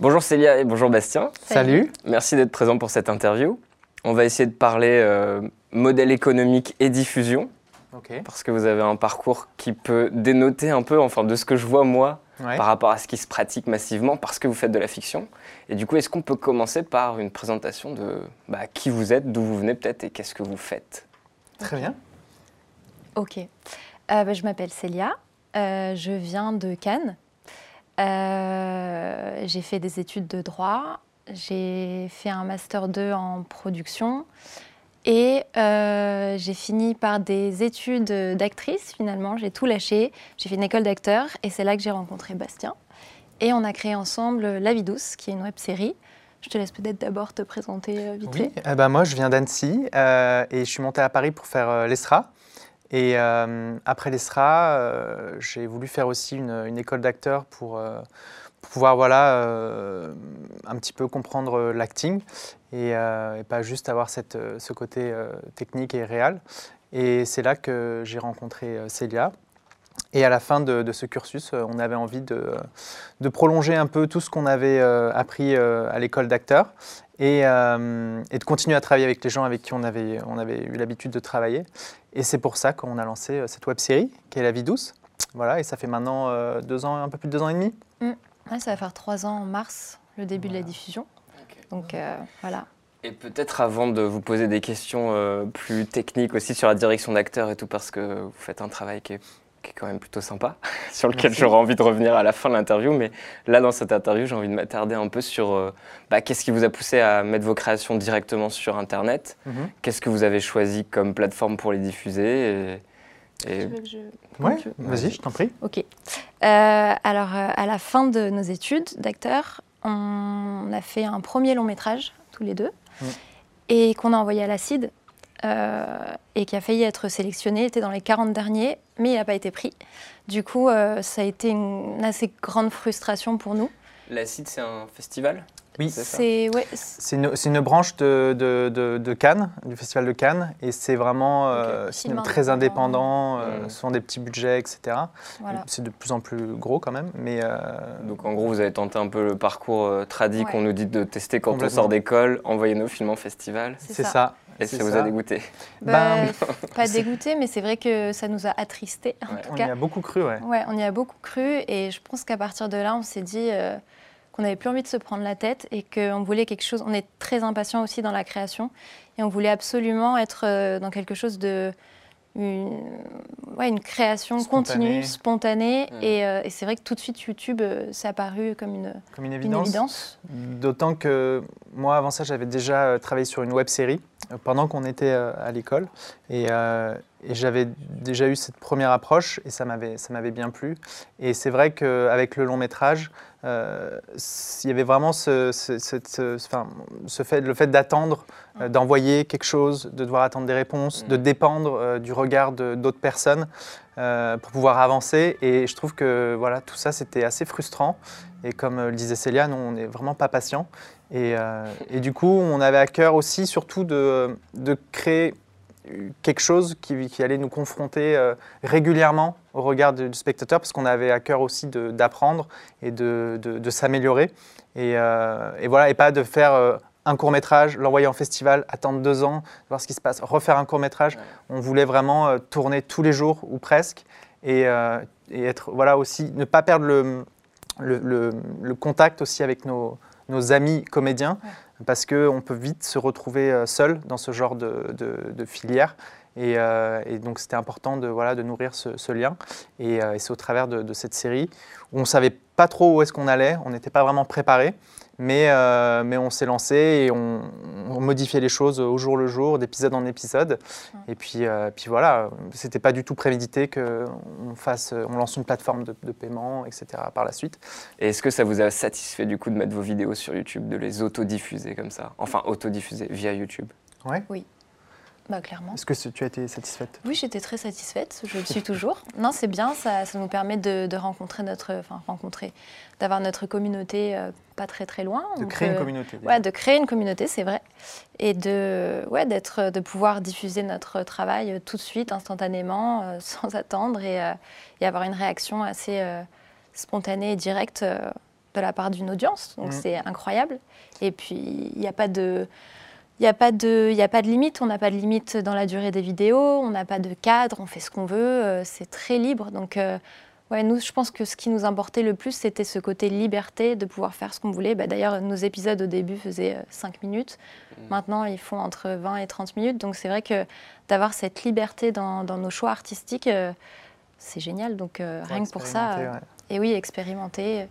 Bonjour Célia et bonjour Bastien. Salut. Merci d'être présent pour cette interview. On va essayer de parler euh, modèle économique et diffusion, parce que vous avez un parcours qui peut dénoter un peu, enfin de ce que je vois moi, Ouais. par rapport à ce qui se pratique massivement, parce que vous faites de la fiction. Et du coup, est-ce qu'on peut commencer par une présentation de bah, qui vous êtes, d'où vous venez peut-être et qu'est-ce que vous faites? Très bien. Ok. Euh, bah, je m'appelle Célia. Euh, je viens de Cannes. Euh, j'ai fait des études de droit. J'ai fait un master 2 en production. Et euh, j'ai fini par des études d'actrice finalement. J'ai tout lâché. J'ai fait une école d'acteur et c'est là que j'ai rencontré Bastien. Et on a créé ensemble La vie douce, qui est une web série. Je te laisse peut-être d'abord te présenter euh, vite Oui, fait. eh ben, moi je viens d'Annecy euh, et je suis monté à Paris pour faire l'ESRA. Et euh, après l'ESRA, euh, j'ai voulu faire aussi une, école d'acteur pour, euh, pouvoir voilà, un petit peu comprendre l'acting et, pas juste avoir cette, ce côté technique et réel. Et c'est là que j'ai rencontré Célia. Et à la fin de, ce cursus, on avait envie de, de prolonger un peu tout ce qu'on avait appris à l'école d'acteur et, euh, et de continuer à travailler avec les gens avec qui on avait, on avait eu l'habitude de travailler. Et c'est pour ça qu'on a lancé euh, cette web série qui est La vie douce. Voilà, et ça fait maintenant euh, deux ans, un peu plus de deux ans et demi. Ouais, ça va faire trois ans en mars, le début de la diffusion. Donc euh, voilà. Et peut-être avant de vous poser des questions euh, plus techniques aussi sur la direction d'acteur et tout, parce que vous faites un travail qui est, qui est quand même plutôt sympa, sur lequel Merci. j'aurai envie de revenir à la fin de l'interview. Mais là, dans cette interview, j'ai envie de m'attarder un peu sur euh, bah, qu'est-ce qui vous a poussé à mettre vos créations directement sur Internet? Qu'est-ce que vous avez choisi comme plateforme pour les diffuser et, et- veux. vas-y, je t'en prie. Ok. Euh, alors, euh, à la fin de nos études d'acteur, on a fait un premier long métrage, tous les deux, Mm. et qu'on a envoyé à l'ACID, euh, et qui a failli être sélectionné. Il était dans les 40 derniers, mais il n'a pas été pris. Du coup, euh, ça a été une, assez grande frustration pour nous. L'acide, c'est un festival? Oui, C'est ça? C'est ouais, une, une branche de, de- de- de Cannes, du Festival de Cannes, et c'est vraiment euh, cinéma très indépendant. indépendant, euh, Mm. souvent des petits budgets, etc. voilà. C'est de plus en plus gros quand même, mais euh, Donc en gros, vous avez tenté un peu le parcours euh, tradit Ouais. qu'on nous dit de tester quand on sort d'école, envoyer nos films en festival. C'est c'est ça. ça. Et ça vous a dégoûté Bah, Ben, pas dégoûté, mais c'est vrai que ça nous a attristés. En Ouais. tout On y a beaucoup cru, ouais. Ouais, on y a beaucoup cru et je pense qu'à partir de là, on s'est dit euh, qu'on n'avait plus envie de se prendre la tête et qu'on voulait quelque chose. On est très impatient aussi dans la création et on voulait absolument être euh, dans quelque chose de. Une, ouais, une création Spontanée. continue, spontanée. Mm. Et, euh, et c'est vrai que tout de suite, YouTube, euh, ça a paru comme une, Comme une évidence. évidence. D'autant que moi, avant ça, j'avais déjà euh, travaillé sur une web série euh, pendant qu'on était à l'école. Et, euh, et j'avais déjà eu cette première approche et ça m'avait, ça m'avait bien plu. Et c'est vrai qu'avec le long métrage, euh, il y avait vraiment ce, ce- cette- ce- enfin, ce fait, le fait d'attendre, euh, d'envoyer quelque chose, de devoir attendre des réponses, Mm. de dépendre euh, du regard d'autres personnes pour pouvoir avancer. Et je trouve que voilà, tout ça, c'était assez frustrant. Et comme le disait Célia, nous, on n'est vraiment pas patient. Et, et du coup, on avait à cœur aussi, surtout, de, de créer quelque chose qui, qui allait nous confronter euh, régulièrement au regard du spectateur, parce qu'on avait à cœur aussi d'apprendre et de, de- de s'améliorer. Et, euh, et voilà, et pas de faire euh, un court métrage, l'envoyer en festival, attendre deux ans, voir ce qui se passe, refaire un court métrage. Ouais. On voulait vraiment tourner tous les jours ou presque, et, et être voilà aussi, ne pas perdre le, le, le- le contact aussi avec nos, nos amis comédiens, parce qu'on peut vite se retrouver euh, seul dans ce genre de, filière. Et, euh, et donc c'était important de, voilà, de nourrir ce, lien. Et, euh, et c'est au travers de, de cette série où on ne savait pas trop où est-ce qu'on allait, on n'était pas vraiment préparé, mais, euh, mais on s'est lancé et on, on modifiait les choses au jour le jour, d'épisode en épisode. Et puis, euh, puis voilà, c'était pas du tout prémédité qu'on fasse, on lance une plateforme de, de paiement, etc. par la suite. Et est-ce que ça vous a satisfait du coup de mettre vos vidéos sur YouTube, de les autodiffuser comme ça? Enfin, autodiffuser via YouTube? Ouais. Bah, clairement. Est-ce que tu as été satisfaite? Oui, j'étais très satisfaite, je le suis toujours. Non, c'est bien, ça, ça nous permet de, de rencontrer notre, enfin rencontrer, d'avoir notre communauté euh, pas très très loin. De créer une communauté. Ouais, de créer une communauté, c'est vrai, et de, ouais, d'être, de pouvoir diffuser notre travail euh, tout de suite, instantanément, euh, sans attendre, et, euh, et avoir une réaction assez spontanée et directe. de la part d'une audience, donc Mhm. c'est incroyable. Et puis, il n'y a pas de... Il n'y a, pas de- y a pas de limite, on n'a pas de limite dans la durée des vidéos, on n'a pas de cadre, on fait ce qu'on veut, euh, c'est très libre. Donc, euh, ouais, nous, je pense que ce qui nous importait le plus, c'était ce côté liberté de pouvoir faire ce qu'on voulait. Bah, D'ailleurs, nos épisodes au début faisaient 5 minutes, maintenant ils font entre 20 et 30 minutes. Donc, c'est vrai que d'avoir cette liberté dans, dans nos choix artistiques, euh, c'est génial. Donc, euh, rien que pour ça, euh, ouais. et oui, expérimenter, euh,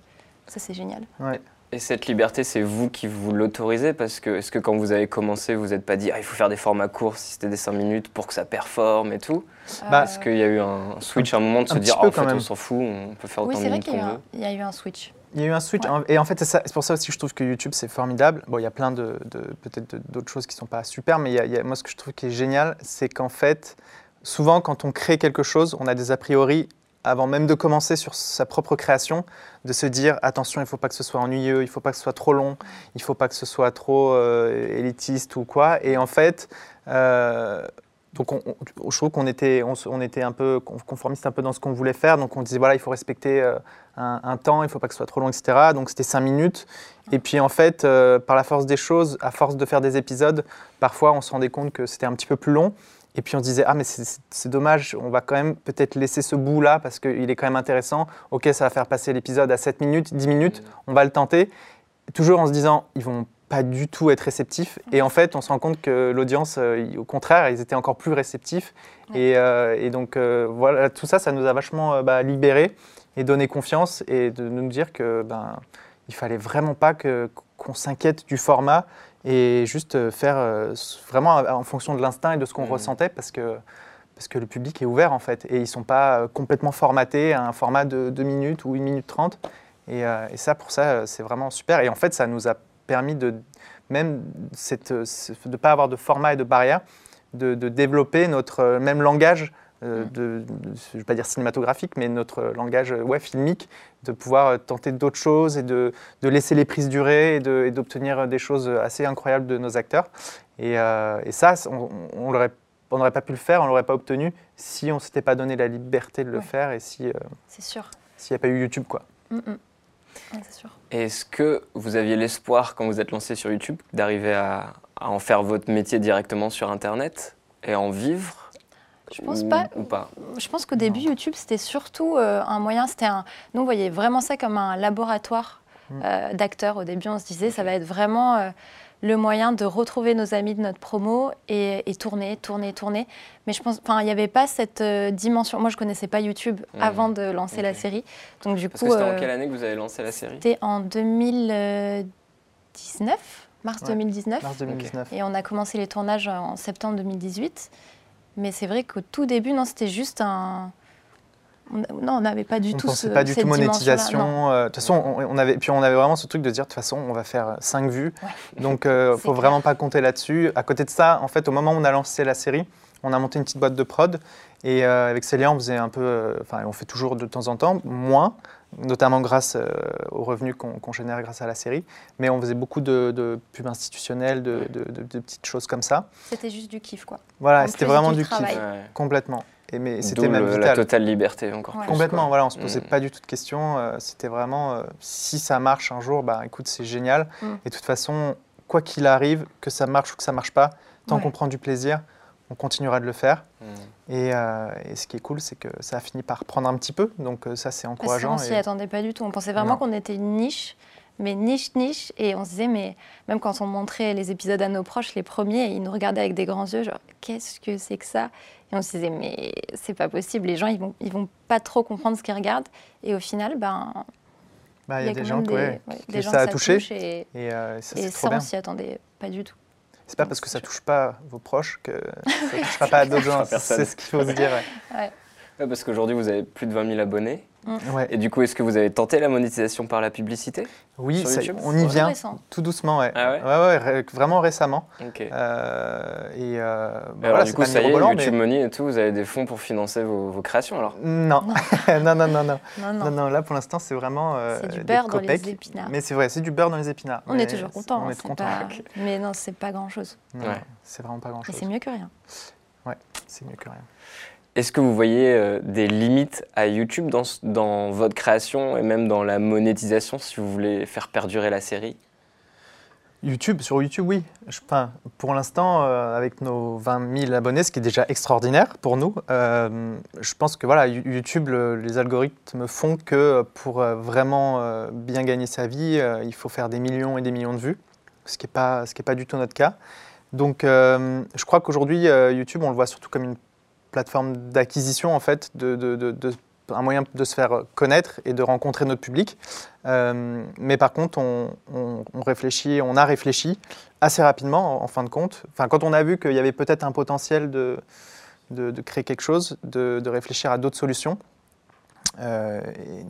ça c'est génial. Ouais. Et cette liberté, c'est vous qui vous l'autorisez Parce que est-ce que quand vous avez commencé, vous n'êtes pas dit ah, il faut faire des formats courts si c'était des 5 minutes pour que ça performe et tout Bah, Euh, Est-ce qu'il y a eu un switch à un moment de un se dire peu Ah, en quand fait, même. on s'en fout, on peut faire oui, autant de c'est vrai minutes qu'il y, qu'on a veut il y a eu un switch. Il y a eu un switch. Ouais. hein, Et en fait, c'est pour ça aussi que je trouve que YouTube, c'est formidable. Bon, il y a plein de, de- peut-être de- d'autres choses qui sont pas super, mais il y a- il y a- moi, ce que je trouve qui est génial, c'est qu'en fait, souvent, quand on crée quelque chose, on a des a priori avant même de commencer sur sa propre création, de se dire attention, il ne faut pas que ce soit ennuyeux, il ne faut pas que ce soit trop long, il ne faut pas que ce soit trop euh, élitiste ou quoi. Et en fait, euh, donc on, on- je trouve qu'on était, on, était un peu conformiste un peu dans ce qu'on voulait faire. Donc on disait voilà, il faut respecter euh, un, temps, il ne faut pas que ce soit trop long, etc. Donc c'était cinq minutes. Et puis en fait, par la force des choses, à force de faire des épisodes, parfois on se rendait compte que c'était un petit peu plus long. Et puis on se disait, ah mais c'est- dommage, on va quand même peut-être laisser ce bout-là parce qu'il est quand même intéressant. Ok, ça va faire passer l'épisode à 7 minutes, 10 minutes, on va le tenter. Toujours en se disant, ils vont pas du tout être réceptifs. Et en fait, on se rend compte que l'audience, euh, au contraire, ils étaient encore plus réceptifs. Et, euh, et donc euh, voilà, tout ça, ça nous a vachement bah, libérés et donné confiance et de nous dire que ben, il fallait vraiment pas qu'on s'inquiète du format et juste euh, faire euh, vraiment en fonction de l'instinct et de ce qu'on Mhm. ressentait parce que parce que le public est ouvert en fait et ils sont pas euh, complètement formatés à un format de 2 minutes ou 1 minute 30 et, euh, et ça pour ça euh, c'est vraiment super et en fait ça nous a permis de même cette, euh, de ne pas avoir de format et de barrière de, de développer notre euh, même langage euh. De, de- je ne vais pas dire cinématographique, mais notre langage euh, ouais, filmique, de pouvoir euh, tenter d'autres choses et de, de laisser les prises durer et d'obtenir des choses assez incroyables de nos acteurs. Et, euh, et ça, on on l'aurait- on n'aurait pas pu le faire, on ne l'aurait pas obtenu si on ne s'était pas donné la liberté de le Ouais. faire et si, euh, C'est sûr. s'il n'y a pas eu YouTube. Quoi. Mm, mm. Ouais, Est-ce que vous aviez l'espoir, quand vous êtes lancé sur YouTube, d'arriver à, à en faire votre métier directement sur Internet et en vivre Je pense ou- pas. Ou pas Je pense qu'au début, YouTube, c'était surtout euh, un moyen. C'était un. Nous, on voyait vraiment ça comme un laboratoire Mm. euh, d'acteurs. Au début, on se disait, ça va être vraiment euh, le moyen de retrouver nos amis de notre promo et, et tourner, tourner, tourner. Mais je pense, enfin, il n'y avait pas cette euh, dimension. Moi, je connaissais pas YouTube Mm. avant de lancer la série. Donc, du Parce coup, que c'était en quelle année que vous avez lancé la série? c'était en 2019, mars Ouais. 2019. Mars 2019. Et on a commencé les tournages en septembre 2018. Mais c'est vrai qu'au tout début, non, c'était juste un. on- Non, on n'avait pas du on tout ce- pas du cette tout monétisation. euh, De toute façon, on, on avait, puis on avait vraiment ce truc de dire, de toute façon, on va faire 5 vues. Ouais. Donc, il ne C'est faut clair. vraiment pas compter là-dessus. À côté de ça, en fait, au moment où on a lancé la série, on a monté une petite boîte de prod. Et euh, avec Célia, on faisait un peu, euh, enfin, on fait toujours de temps en temps, moins, notamment grâce euh, aux revenus qu'on génère grâce à la série. Mais on faisait beaucoup de, de pubs institutionnelles, de, de- de- de petites choses comme ça. C'était juste du kiff, quoi. Voilà, c'était vraiment du du kiff. Ouais. complètement. Et mais c'était même le- la vital. totale liberté encore Ouais. plus. Complètement, quoi. voilà, on ne se posait Mm. pas du tout de questions. euh, C'était vraiment, euh, si ça marche un jour, bah écoute, c'est génial. Mm. Et de toute façon, quoi qu'il arrive, que ça marche ou que ça marche pas, tant Ouais. qu'on prend du plaisir, on continuera de le faire. Mm. Et, euh, et ce qui est cool, c'est que ça a fini par prendre un petit peu. Donc euh, ça, c'est Parce encourageant. qu'on s'y et- attendait pas du tout. On pensait vraiment qu'on était une niche, mais niche, niche. Et on se disait, mais même quand on montrait les épisodes à nos proches, les premiers, ils nous regardaient avec des grands yeux, genre, qu'est-ce que c'est que ça? Et on se disait, mais c'est pas possible. Les gens, ils vont, ils vont pas trop comprendre ce qu'ils regardent. Et au final, ben, bah, il y a des gens, des, ouais, ouais, que des gens ça que a ça touché. et, Et, euh, ça, et ça, on s'y attendait pas du tout. C'est pas parce que ça touche pas vos proches que ça touchera pas à d'autres gens. C'est ce qu'il faut se dire. ouais. Ouais, parce qu'aujourd'hui, vous avez plus de 20 000 abonnés. Ouais. Et du coup, est-ce que vous avez tenté la monétisation par la publicité Oui, Sur ça- YouTube on y Ouais. vient tout doucement. Ouais. Ah ouais ouais, ré- vraiment récemment. Euh, et euh, bah, Alors, voilà, du coup, ça y est, YouTube mais- Money et tout, vous avez des fonds pour financer vos, vos créations alors Non. non, non, non, non. Non, non. Non, non, là pour l'instant c'est vraiment euh, C'est du des beurre dans les épinards. Mais c'est vrai, c'est du beurre dans les épinards. On Mais est toujours content. On hein, est c'est content. pas-. Mais non, c'est pas grand chose. Non, Ouais. C'est vraiment pas grand Mais chose. c'est mieux que rien. C'est mieux que rien. Est-ce que vous voyez euh, des limites à YouTube dans, votre création et même dans la monétisation si vous voulez faire perdurer la série? YouTube, sur YouTube, oui. Enfin, pour l'instant, euh, avec nos 20 000 abonnés, ce qui est déjà extraordinaire pour nous, euh, je pense que voilà, YouTube, le- les algorithmes font que pour vraiment bien gagner sa vie, il faut faire des millions et des millions de vues, ce qui n'est pas, du tout notre cas. Donc, je crois qu'aujourd'hui, YouTube, on le voit surtout comme une plateforme d'acquisition, en fait, de, de- de- un moyen de se faire connaître et de rencontrer notre public. Euh, mais par contre, on, réfléchit, on a réfléchi assez rapidement, en, fin de compte. Enfin, quand on a vu qu'il y avait peut-être un potentiel de, de, créer quelque chose, de, réfléchir à d'autres solutions. Euh,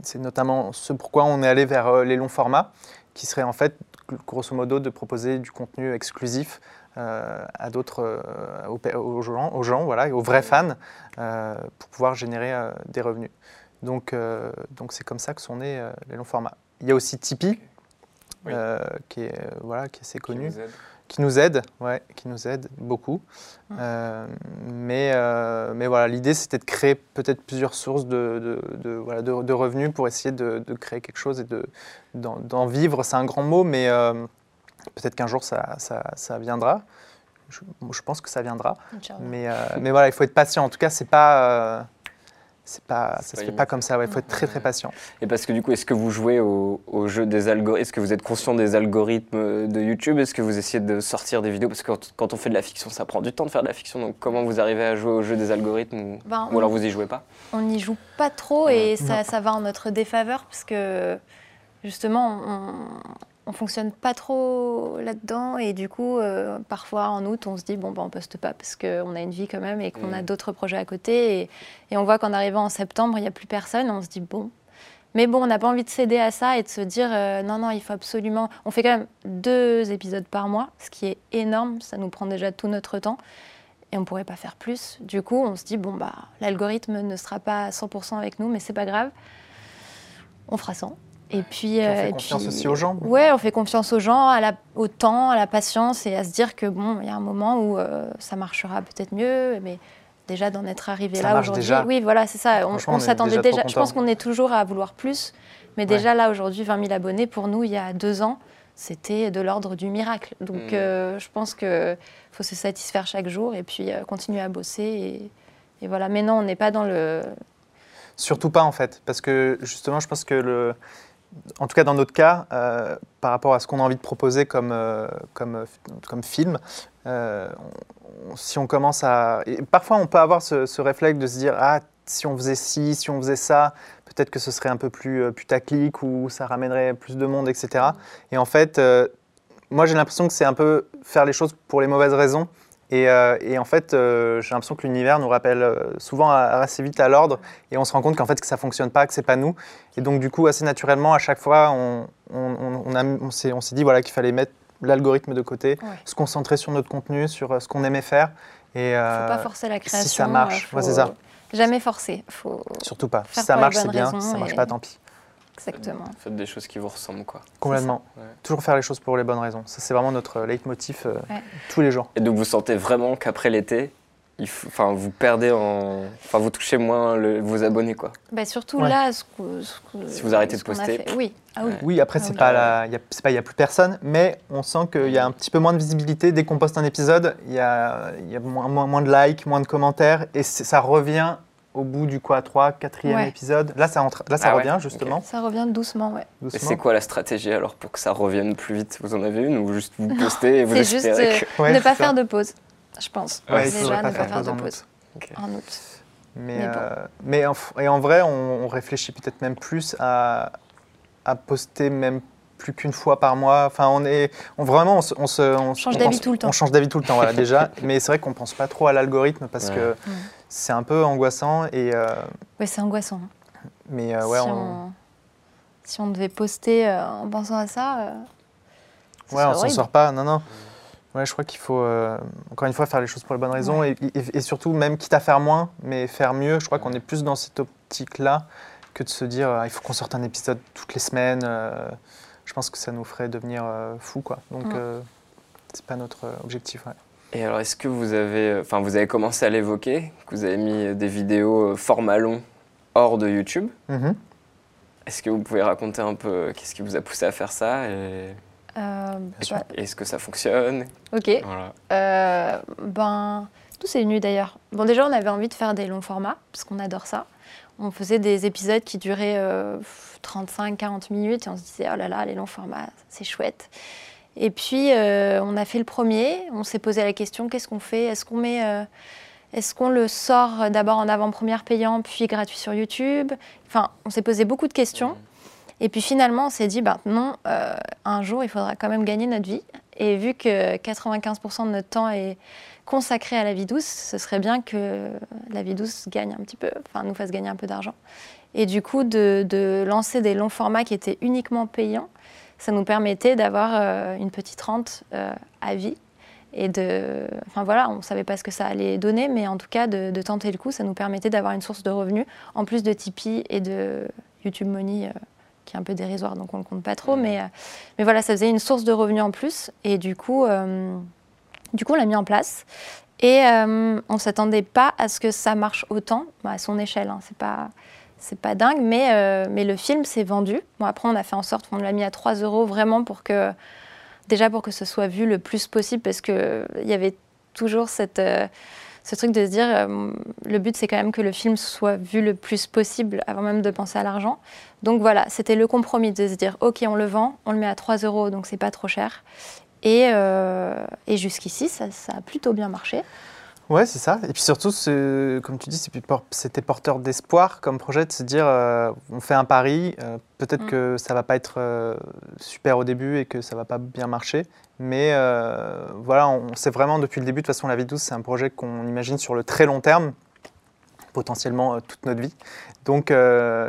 c'est notamment ce pourquoi on est allé vers euh, les longs formats, qui serait en fait, grosso modo, de proposer du contenu exclusif à d'autres, euh, aux, gens, aux gens, voilà, aux vrais fans, euh, pour pouvoir générer euh, des revenus. Donc, euh, donc c'est comme ça que sont nés euh, les longs formats. Il y a aussi Tipeee, Oui. euh, qui est euh, voilà, qui est assez qui connu, aide qui nous aide, ouais, qui nous aide beaucoup. Euh, mais, euh, mais voilà, l'idée c'était de créer peut-être plusieurs sources de, de, de- voilà, de, revenus pour essayer de, créer quelque chose et de, d'en, d'en vivre. C'est un grand mot, mais euh, peut-être qu'un jour ça, ça, ça viendra. Je, pense que ça viendra. Mais, euh, mais voilà, il faut être patient. En tout cas, c'est pas, euh, c'est pas, ça pas se fait pas comme ça. ouais. Il faut être très très patient. Et parce que du coup, est-ce que vous jouez au, au jeu des algorithmes Est-ce que vous êtes conscient des algorithmes de YouTube? Est-ce que vous essayez de sortir des vidéos? Parce que quand, on fait de la fiction, ça prend du temps de faire de la fiction. Donc comment vous arrivez à jouer au jeu des algorithmes ou, Ben, ou alors vous y jouez pas? on n'y joue pas trop et ça, ça va en notre défaveur parce que justement on, on fonctionne pas trop là-dedans et du coup euh, parfois en août on se dit bon ben on poste pas parce qu'on a une vie quand même et qu'on a Mm. d'autres projets à côté et, et on voit qu'en arrivant en septembre il n'y a plus personne on se dit bon mais bon on n'a pas envie de céder à ça et de se dire euh, non non il faut absolument on fait quand même deux épisodes par mois ce qui est énorme ça nous prend déjà tout notre temps et on pourrait pas faire plus. Du coup, on se dit bon bah l'algorithme ne sera pas à 100% avec nous, mais c'est pas grave. On fera 100. Et puis, Puis on euh, fait et confiance puis- aussi aux gens. Ouais, on fait confiance aux gens, à la, au temps, à la patience et à se dire que bon, il y a un moment où euh, ça marchera peut-être mieux, mais déjà d'en être arrivé Ça là aujourd'hui. déjà. Oui, voilà, c'est ça. On, s'attendait déjà Je pense qu'on est toujours à vouloir plus, mais déjà là aujourd'hui, 20 000 abonnés pour nous, il y a deux ans, c'était de l'ordre du miracle. Donc, Mm. euh, je pense que faut se satisfaire chaque jour et puis euh, continuer à bosser et, et voilà. Mais non, on n'est pas dans le. Surtout pas en fait, parce que justement, je pense que le, en tout cas dans notre cas, euh, par rapport à ce qu'on a envie de proposer comme, euh, comme, euh, comme film, si on commence à, parfois on peut avoir ce, ce réflexe de se dire ah si on faisait ci, si on faisait ça, peut-être que ce serait un peu plus putaclic ou ça ramènerait plus de monde, etc. Et en fait, moi j'ai l'impression que c'est un peu faire les choses pour les mauvaises raisons. Et, euh, et en fait, euh, j'ai l'impression que l'univers nous rappelle euh, souvent assez vite à l'ordre et on se rend compte qu'en fait que ça fonctionne pas, que c'est pas nous. Et donc du coup, assez naturellement, à chaque fois, on, on, on- on a- on s'est dit voilà, qu'il fallait mettre l'algorithme de côté, Ouais. se concentrer sur notre contenu, sur ce qu'on aimait faire. Et Faut pas forcer la création. ça marche, ouais, c'est ça. Jamais forcer. Faut surtout pas. Si ça marche, c'est bien. Si ça marche et- pas, tant pis. Exactement. Faites des choses qui vous ressemblent quoi. Complètement. Ouais. Toujours faire les choses pour les bonnes raisons. Ça, c'est vraiment notre leitmotiv euh, Ouais. tous les jours. Et donc vous sentez vraiment qu'après l'été, enfin vous perdez en, enfin vous touchez moins le- vos abonnés quoi. Bah, surtout Ouais. là, ce que- ce que- Si vous arrêtez ce de poster. fait. Oui. Ah oui. Ouais. Oui, après, Ah c'est oui. pas la- il y a, c'est pas, il y a plus personne, mais on sent qu'il y a un petit peu moins de visibilité. Dès qu'on poste un épisode, il y a, il y a moins, moins, moins de likes, moins de commentaires, et ça revient au bout du quoi, 3, 4e Ouais. épisode. Là, ça, entre- là, ça Ah ouais, revient, justement. Ça revient doucement, ouais. Et doucement. c'est quoi la stratégie alors pour que ça revienne plus vite? Vous en avez une ou juste vous postez et vous C'est juste espérez euh, que... Ouais, ne c'est pas ça. faire de pause, je pense. Déjà, ne pas pas faire de en pause en août. Mais, Mais bon. euh, mais en, et en vrai, on, on réfléchit peut-être même plus à, à poster même plus qu'une fois par mois. Enfin, on est on, vraiment, on, se, on, se- on Change d'avis tout le temps. On change d'avis tout le temps, voilà, déjà. mais c'est vrai qu'on pense pas trop à l'algorithme parce Ouais. que Mm. C'est un peu angoissant. Et, euh, Ouais, c'est angoissant. mais euh, ouais, si, on, on... si on devait poster euh, en pensant à ça, euh, Ouais, on s'en sort pas. Non, non. Ouais, je crois qu'il faut, euh, encore une fois, faire les choses pour les bonnes raisons et, et- et surtout, même quitte à faire moins, mais faire mieux. Je crois qu'on est plus dans cette optique-là que de se dire euh, il faut qu'on sorte un épisode toutes les semaines. euh, je pense que ça nous ferait devenir euh, fous, quoi. Donc, euh, c'est pas notre objectif. ouais. Et alors, est-ce que vous avez, enfin, vous avez commencé à l'évoquer, que vous avez mis des vidéos format long hors de YouTube? Mhm. Est-ce que vous pouvez raconter un peu qu'est-ce qui vous a poussé à faire ça et Euh, sûr. bah, est-ce que ça fonctionne? Ok. Voilà. Euh, ben, tout c'est venu d'ailleurs. Bon, déjà, on avait envie de faire des longs formats, parce qu'on adore ça. On faisait des épisodes qui duraient 35-40 minutes, et on se disait, oh là là, les longs formats, c'est chouette. Et puis, euh, on a fait le premier, on s'est posé la question, qu'est-ce qu'on fait? Est-ce qu'on met... euh, est-ce qu'on le sort d'abord en avant-première payant, puis gratuit sur YouTube? Enfin, on s'est posé beaucoup de questions. Et puis finalement, on s'est dit, bah, non, euh, un jour, il faudra quand même gagner notre vie. Et vu que 95% de notre temps est consacré à la vie douce, ce serait bien que la vie douce gagne un petit peu, enfin nous fasse gagner un peu d'argent. Et du coup, de, de lancer des longs formats qui étaient uniquement payants, ça nous permettait d'avoir euh, une petite rente euh, à vie. Et de, enfin voilà, on ne savait pas ce que ça allait donner, mais en tout cas, de, de tenter le coup, ça nous permettait d'avoir une source de revenus, en plus de Tipeee et de YouTube Money, euh, qui est un peu dérisoire, donc on ne le compte pas trop. Mais, mais voilà, ça faisait une source de revenus en plus. Et du coup, euh, du coup on l'a mis en place. Et euh, on ne s'attendait pas à ce que ça marche autant, Bon, à son échelle. Hein, c'est pas, c'est pas dingue, mais, euh, mais le film s'est vendu. Après, on a fait en sorte qu'on l'a mis à 3 euros vraiment pour que, déjà pour que ce soit vu le plus possible, parce qu'il y avait toujours cette, euh, ce truc de se dire, euh, le but c'est quand même que le film soit vu le plus possible avant même de penser à l'argent. Donc voilà, c'était le compromis de se dire, ok, on le vend, on le met à 3 euros, donc c'est pas trop cher. Et, euh, et jusqu'ici, ça a plutôt bien marché. Ouais, c'est ça. Et puis surtout, comme tu dis, c'était porteur d'espoir comme projet de se dire euh, on fait un pari, euh, peut-être Mm. que ça va pas être euh, super au début et que ça va pas bien marcher. Mais voilà, on sait vraiment depuis le début, de toute façon, La Vie douce, c'est un projet qu'on imagine sur le très long terme, potentiellement toute notre vie. Donc,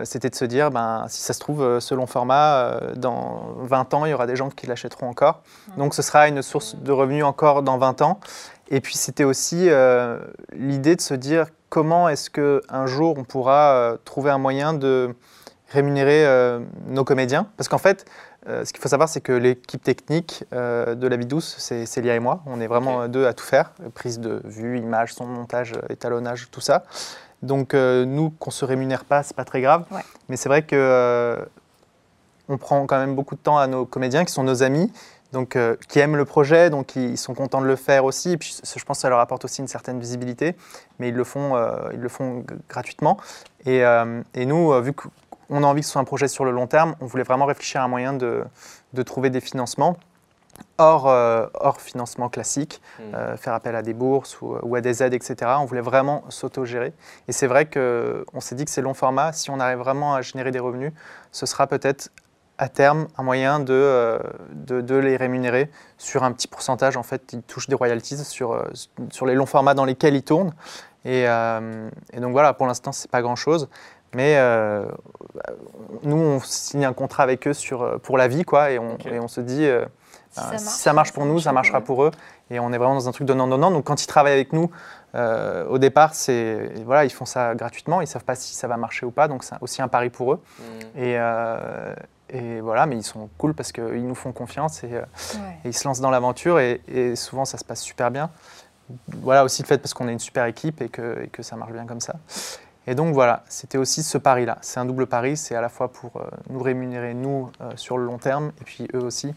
c'était de se dire, ben, si ça se trouve, ce long format, dans 20 ans, il y aura des gens qui l'achèteront encore. Donc, ce sera une source de revenus encore dans 20 ans. Et puis, c'était aussi euh, l'idée de se dire, comment est-ce qu'un jour, on pourra euh, trouver un moyen de rémunérer euh, nos comédiens Parce qu'en fait, ce qu'il faut savoir, c'est que l'équipe technique de La Vie Douce, c'est Célia et moi. On est vraiment deux à tout faire. Prise de vue, image, son montage, étalonnage, tout ça. Donc nous, qu'on se rémunère pas, c'est pas très grave. Ouais. Mais c'est vrai que on prend quand même beaucoup de temps à nos comédiens qui sont nos amis, donc euh, qui aiment le projet, donc ils sont contents de le faire aussi. Et puis je pense que ça leur apporte aussi une certaine visibilité, mais ils le font, euh, ils le font gratuitement. Et, euh, et nous, vu qu'on a envie que ce soit un projet sur le long terme, on voulait vraiment réfléchir à un moyen de, de trouver des financements hors, hors financement classique Mm. euh, faire appel à des bourses ou, ou à des aides, etc. On voulait vraiment s'auto-gérer. Et c'est vrai qu'on s'est dit que ces longs formats, si on arrive vraiment à générer des revenus, ce sera peut-être à terme un moyen de, euh, de, de les rémunérer sur un petit pourcentage. En fait, ils touchent des royalties sur, euh, sur les longs formats dans lesquels ils tournent. Et, euh, et donc voilà, pour l'instant, c'est pas grand-chose. Mais euh, nous, on signe un contrat avec eux sur, pour la vie, quoi, et on, et on se dit, euh, Si ben, si ça marche pour nous, ça marche marchera pour eux. Et on est vraiment dans un truc donnant-donnant. Donc quand ils travaillent avec nous, euh, au départ, c'est voilà, ils font ça gratuitement. Ils savent pas si ça va marcher ou pas. Donc c'est aussi un pari pour eux. Mm. Et, euh, et voilà, mais ils sont cool parce qu'ils nous font confiance et, euh, Ouais. et ils se lancent dans l'aventure. Et, et souvent, ça se passe super bien. Voilà aussi le fait parce qu'on est une super équipe et que, et que ça marche bien comme ça. Et donc voilà, c'était aussi ce pari-là. C'est un double pari. C'est à la fois pour euh, nous rémunérer, nous, euh, sur le long terme, et puis eux aussi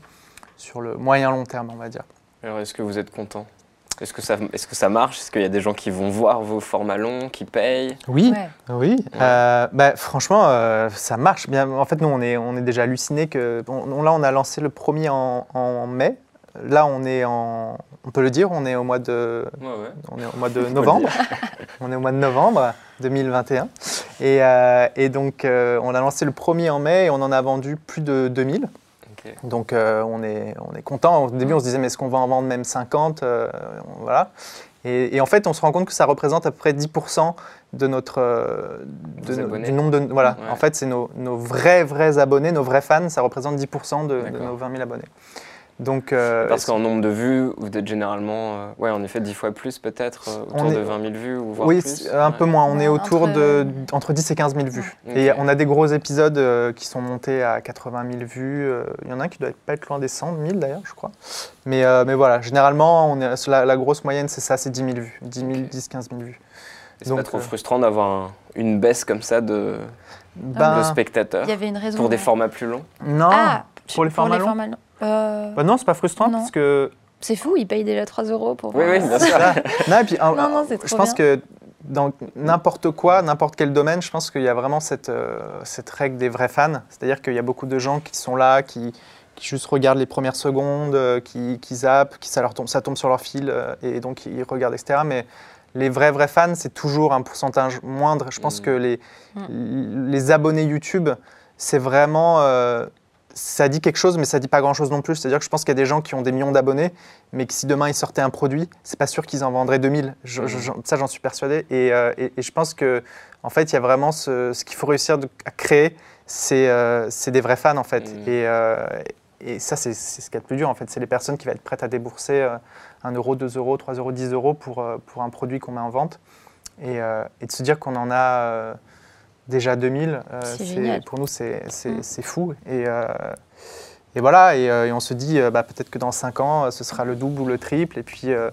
sur le moyen long terme, on va dire. Alors, est-ce que vous êtes content Est-ce que, ça, est que ça marche? Est-ce qu'il y a des gens qui vont voir vos formats longs, qui payent? Oui, Ouais. oui. Euh, bah, franchement, euh, ça marche bien. En fait, nous, on est, on est déjà hallucinés que. on- on- là, on a lancé le premier en, en mai. Là, on est en. On peut le dire, on est au mois de, Ouais, ouais. on est au mois de novembre. on est au mois de novembre 2021. Et, euh, et donc, euh, on a lancé le premier en mai et on en a vendu plus de 2000. Donc euh, on est, on est content. Au début, on se disait, mais est-ce qu'on va en vendre même 50 Euh, Voilà. Et, et en fait, on se rend compte que ça représente à peu près 10% de notre, euh, de du nombre de... Voilà. Ouais. En fait, c'est nos, nos vrais, vrais abonnés, nos vrais fans. Ça représente 10% de, de nos 20 000 abonnés. Donc, euh, Parce qu'en nombre de vues, vous êtes généralement, euh, ouais, en effet, 10 fois plus peut-être, euh, autour est- de 20 000 vues ou voire oui, plus. un peu Ouais. moins. On est Ouais, autour entre- de entre 10 et 15 000 vues. Ok. Et on a des gros épisodes euh, qui sont montés à 80 000 vues. Euh, Il y en a un qui doit pas être loin des 100 000 d'ailleurs, je crois. Mais, euh, mais voilà, généralement, on est, la, la grosse moyenne, c'est ça, c'est 10 000 vues. 10 000, Ok. 10 15 000 vues. C'est pas trop euh, frustrant d'avoir un- une baisse comme ça de, Ben, de spectateurs Il y avait une raison. pour des formats plus longs? Non, Ah, pour les formats longs. Euh, Bah non, c'est pas frustrant Non. parce que c'est fou, ils payent déjà 3 euros pour Oui, oui, bien sûr. Non, et puis, Non, non, c'est trop je pense bien. que dans n'importe quoi, n'importe quel domaine, je pense qu'il y a vraiment cette, euh, cette règle des vrais fans. C'est-à-dire qu'il y a beaucoup de gens qui sont là, qui, qui juste regardent les premières secondes, euh, qui, qui zappent, qui ça, leur tombe, ça tombe sur leur fil euh, et donc ils regardent, etc. Mais les vrais, vrais fans, c'est toujours un pourcentage moindre. Je pense Mm. que les, les abonnés YouTube, c'est vraiment. Ça dit quelque chose, mais ça dit pas grand-chose non plus. C'est-à-dire que je pense qu'il y a des gens qui ont des millions d'abonnés, mais que si demain ils sortaient un produit, c'est pas sûr qu'ils en vendraient 2000. Je- ça, j'en suis persuadé. Et, euh, et- et je pense que, en fait, il y a vraiment ce, ce qu'il faut réussir de- à créer, c'est euh, c'est des vrais fans, en fait. Et, euh, et ça, c'est ce qu'il y a de plus dur, en fait. C'est les personnes qui vont être prêtes à débourser euh, 1 euro, 2 euros, 3 euros, 10 euros pour, pour un produit qu'on met en vente. Et, de se dire qu'on en a déjà 2000, euh, C'est pour nous, c'est c'est- Mm. c'est fou. Et, euh, et voilà, et, euh, et on se dit, euh, bah, peut-être que dans 5 ans, ce sera le double ou le triple. Et puis, euh,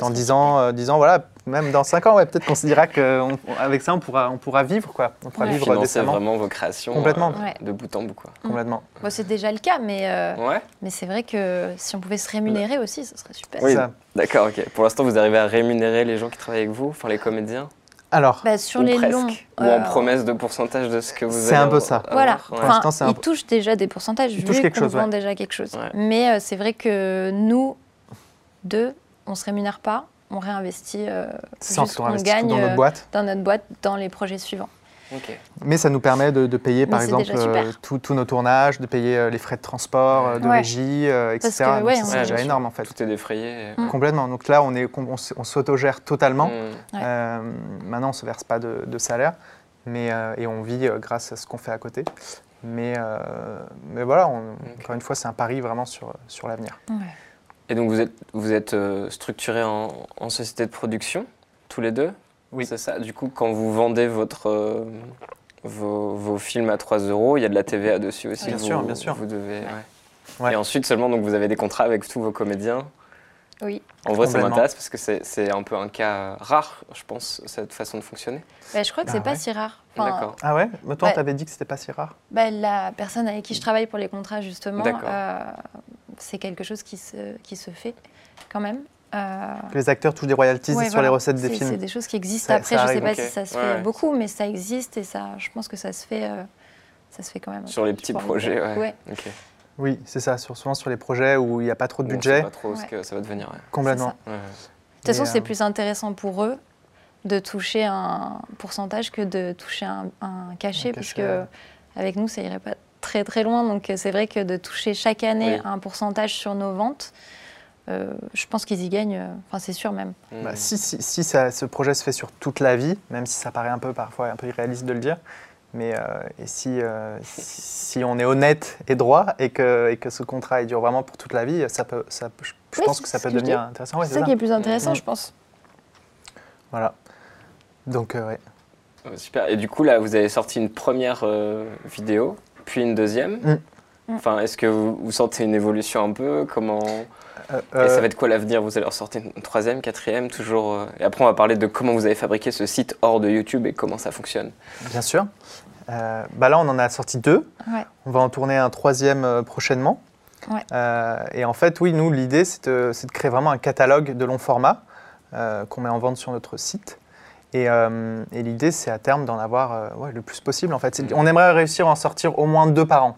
dans serait 10 ans, euh, 10 ans, voilà, même dans 5 ans, ouais, peut-être qu'on se dira qu'avec ça, on pourra, on pourra vivre, quoi. On pourra Ouais. vivre Financer décemment. vraiment vos créations Complètement. euh, Ouais. de bout en bout. Quoi. Complètement. Bon, c'est déjà le cas, mais, euh, Ouais, mais c'est vrai que si on pouvait se rémunérer aussi, ce serait super. Oui. Ça. d'accord, ok. Pour l'instant, vous arrivez à rémunérer les gens qui travaillent avec vous, enfin les comédiens Alors, Bah, sur Ou les presque longs. Ou euh, en promesse de pourcentage de ce que vous C'est un peu avoir- ça. Voilà, avoir, ouais. Pour enfin, l'instant, c'est un ils touchent déjà des pourcentages Ils touchent quelque chose, ouais. déjà quelque chose. Ouais. Mais euh, c'est vrai que nous, deux, on se rémunère pas, on réinvestit euh, juste tout gagne dans notre euh, boîte. dans notre boîte dans les projets suivants. Mais ça nous permet de, de payer, Mais par exemple, euh, tous nos tournages, de payer euh, les frais de transport, euh, de Ouais. régie, euh, etc. Parce que, ouais, c'est a- déjà énorme, en fait. Tout est défrayé. et- Mm. Complètement. Donc là, on, est, on, on s'autogère totalement. Mm. Ouais. Euh, maintenant, on ne se verse pas de, de salaire, mais, euh, et on vit euh, grâce à ce qu'on fait à côté. Mais, euh, mais voilà, on- encore une fois, c'est un pari vraiment sur, sur l'avenir. Et donc vous êtes, vous êtes euh, structuré en, en société de production, tous les deux? Oui. C'est ça. Du coup, quand vous vendez votre, euh, vos, vos films à 3 euros, il y a de la TVA dessus aussi. Bien vous- sûr, bien sûr. Vous devez, ouais. Ouais. Et ensuite seulement, donc vous avez des contrats avec tous vos comédiens. Oui. En vrai, ça m'intéresse parce que c'est c'est un peu un cas rare, je pense, cette façon de fonctionner. Bah, je crois que Ah c'est pas ouais. si rare. Enfin, D'accord. Ah ouais? Mais toi, Ouais. tu avais dit que c'était pas si rare. bah, la personne avec qui je travaille pour les contrats, justement, euh, c'est quelque chose qui se, qui se fait quand même. Euh, Que les acteurs touchent des royalties ouais, sur voilà. les recettes des films. C'est des choses qui existent. Ça- Après, ça je sais arrive, pas si ça se Ouais, fait ouais. beaucoup, mais ça existe et ça, je pense que ça se fait, euh, ça se fait quand même. Sur les petits projets, ouais. Ouais. Ok. Oui, c'est ça. Sur, souvent sur les projets où il n'y a pas trop de Bon, on budget. sait pas trop ce que ça va devenir. ouais. Complètement. De toute façon, c'est euh, plus intéressant pour eux de toucher un pourcentage que de toucher un, un cachet, Un parce cachet, que ouais. avec nous, ça irait pas très très loin. Donc c'est vrai que de toucher chaque année Oui. un pourcentage sur nos ventes, euh, je pense qu'ils y gagnent. euh, Enfin, c'est sûr même. Mm. Bah, si si, si ça- ce projet se fait sur toute la vie, même si ça paraît un peu parfois un peu irréaliste de le dire, mais euh, et si, euh, si on est honnête et droit et que, et que ce contrat il dure vraiment pour toute la vie, ça peut, ça, je, je Oui, pense que ça peut devenir intéressant. Ouais, c'est ça, qui est plus intéressant, Mm. je pense. Voilà. Donc euh, ouais. Euh, Super. Et du coup, là, vous avez sorti une première euh, vidéo, puis une deuxième. Mm. Mm. Enfin, est-ce que vous, vous sentez une évolution un peu? Comment Et ça euh, va être quoi l'avenir? Vous allez ressortir une troisième, quatrième, toujours. euh, Et après, on va parler de comment vous avez fabriqué ce site hors de YouTube et comment ça fonctionne. Bien sûr. Euh, bah là, on en a sorti deux. Ouais. On va en tourner un troisième euh, prochainement. Ouais. Euh, et en fait, oui, nous, l'idée, c'est de, créer vraiment un catalogue de long format euh, qu'on met en vente sur notre site. Et, euh, et l'idée, c'est à terme d'en avoir euh, ouais, le plus possible. En fait, C'est- on aimerait réussir à en sortir au moins deux par an.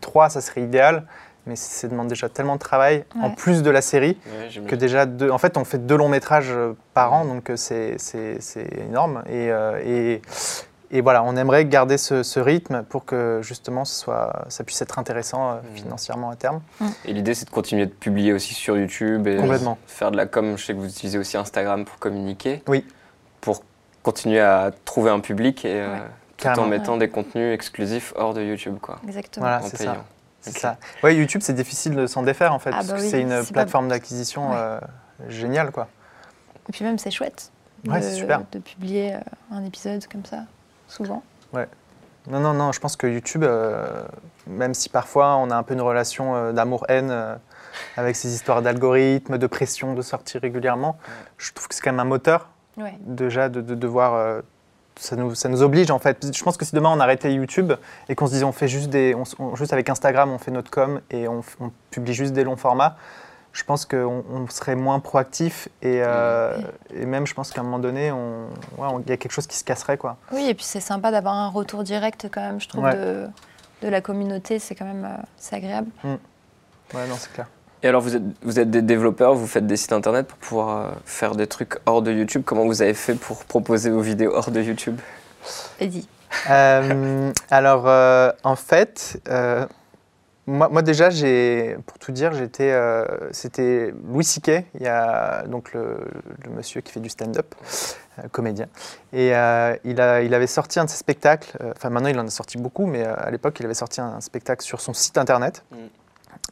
Trois, ça serait idéal, mais ça demande déjà tellement de travail, en plus de la série, Ouais, que déjà deux. En fait, on fait deux longs métrages euh, par an, donc euh, c'est c'est- c'est énorme. Et, euh, et, et voilà, on aimerait garder ce, ce rythme pour que justement ce soit, ça puisse être intéressant euh, Mhm. financièrement à terme. Et l'idée, c'est de continuer de publier aussi sur YouTube et Complètement. faire de la com. Je sais que vous utilisez aussi Instagram pour communiquer. Oui. Pour continuer à trouver un public et euh, tout en mettant des contenus exclusifs hors de YouTube, quoi. Exactement. Voilà, c'est ça. C'est ça. Ouais, YouTube, c'est difficile de s'en défaire en fait, Ah parce bah que c'est une pas- plateforme d'acquisition Ouais. euh, géniale quoi. Et puis même, c'est chouette Ouais, de, c'est super. de publier euh, un épisode comme ça, souvent. Non, non, non, je pense que YouTube, euh, même si parfois on a un peu une relation euh, d'amour-haine euh, avec ces histoires d'algorithmes, de pression de sortir régulièrement, je trouve que c'est quand même un moteur Ouais. déjà de, de devoir. Ça, nous, ça nous oblige en fait. Je pense que si demain on arrêtait YouTube et qu'on se disait on fait juste des. on juste avec Instagram, on fait notre com et on, publie juste des longs formats, je pense qu'on on serait moins proactif et, euh, et même je pense qu'à un moment donné, ouais, il y a quelque chose qui se casserait quoi. Oui, et puis c'est sympa d'avoir un retour direct quand même, je trouve, Ouais. de, de la communauté. C'est quand même euh, c'est agréable. Ouais, non, c'est clair. Et alors, vous êtes, vous êtes des développeurs, vous faites des sites internet pour pouvoir euh, faire des trucs hors de YouTube. Comment vous avez fait pour proposer vos vidéos hors de YouTube? Eddie. Euh, alors, euh, en fait, euh, moi, moi déjà, j'ai, pour tout dire, j'étais, euh, c'était Louis C.K., il y a donc le, le monsieur qui fait du stand-up, euh, comédien, et euh, il, a, il avait sorti un de ses spectacles. euh, Enfin, maintenant, il en a sorti beaucoup, mais euh, à l'époque, il avait sorti un, spectacle sur son site internet, Mm.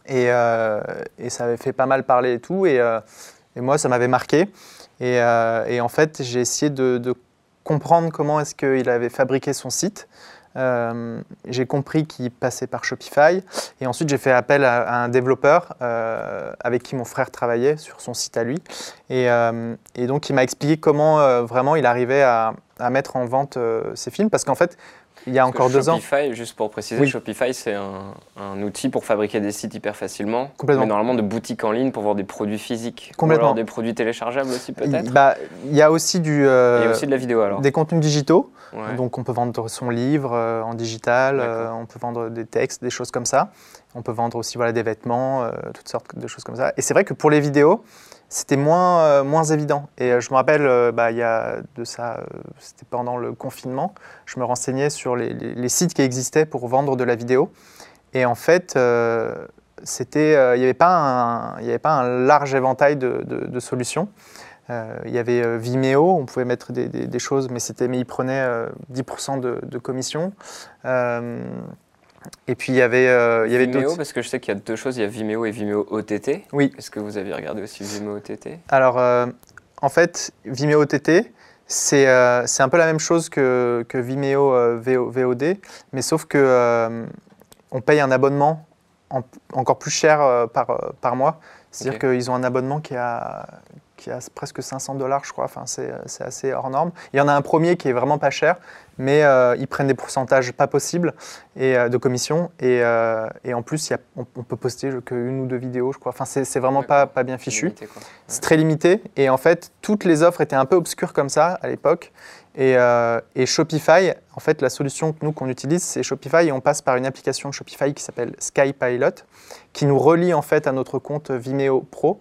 Et, euh, et ça avait fait pas mal parler et tout, et, euh, moi, ça m'avait marqué. Et, euh, en fait, j'ai essayé de, comprendre comment est-ce qu'il avait fabriqué son site. J'ai compris qu'il passait par Shopify et ensuite j'ai fait appel à, un développeur avec qui mon frère travaillait sur son site à lui et, donc il m'a expliqué comment vraiment il arrivait à, à mettre en vente ses films parce qu'en fait il y a encore deux ans Shopify, juste pour préciser, Oui. Shopify, c'est un, un outil pour fabriquer des sites hyper facilement. Complètement. Mais normalement de boutiques en ligne pour vendre des produits physiques. Complètement. Ou alors des produits téléchargeables aussi, peut-être. il, bah, il y a aussi du, euh, Il y a aussi de la vidéo alors. des contenus digitaux Ouais. Donc on peut vendre son livre euh, en digital, euh, on peut vendre des textes, des choses comme ça. On peut vendre aussi voilà, des vêtements, toutes sortes de choses comme ça. Et c'est vrai que pour les vidéos, c'était moins, euh, moins évident. Et euh, je me rappelle, euh, bah, il y a de ça, c'était pendant le confinement, je me renseignais sur les, sites qui existaient pour vendre de la vidéo. Et en fait, c'était, il n'y avait, pas un- avait pas un large éventail de, solutions. Il y avait Vimeo, on pouvait mettre des, choses, mais, c'était, mais ils prenaient euh, 10% de, de commission. Et puis il y avait, euh, il y avait Vimeo, parce que je sais qu'il y a deux choses, il y a Vimeo et Vimeo OTT. Oui. Est-ce que vous avez regardé aussi Vimeo OTT Alors, euh, en fait, Vimeo OTT, c'est euh, un peu la même chose que, que Vimeo euh, VO VOD, mais sauf que euh, on paye un abonnement en- encore plus cher par, par mois. C'est-à-dire qu'ils ont un abonnement qui a, qui a presque 500 dollars, je crois. Enfin, c'est assez hors norme. Il y en a un premier qui est vraiment pas cher, mais euh, ils prennent des pourcentages pas possibles et, euh, de commission. Et, euh, et en plus, y a- on, on peut poster qu'une ou deux vidéos, je crois. Enfin, c'est vraiment pas, pas bien fichu. C'est très limité et en fait toutes les offres étaient un peu obscures comme ça à l'époque et, et Shopify, en fait la solution que nous qu'on utilise c'est Shopify et on passe par une application de Shopify qui s'appelle Skypilot qui nous relie en fait à notre compte Vimeo Pro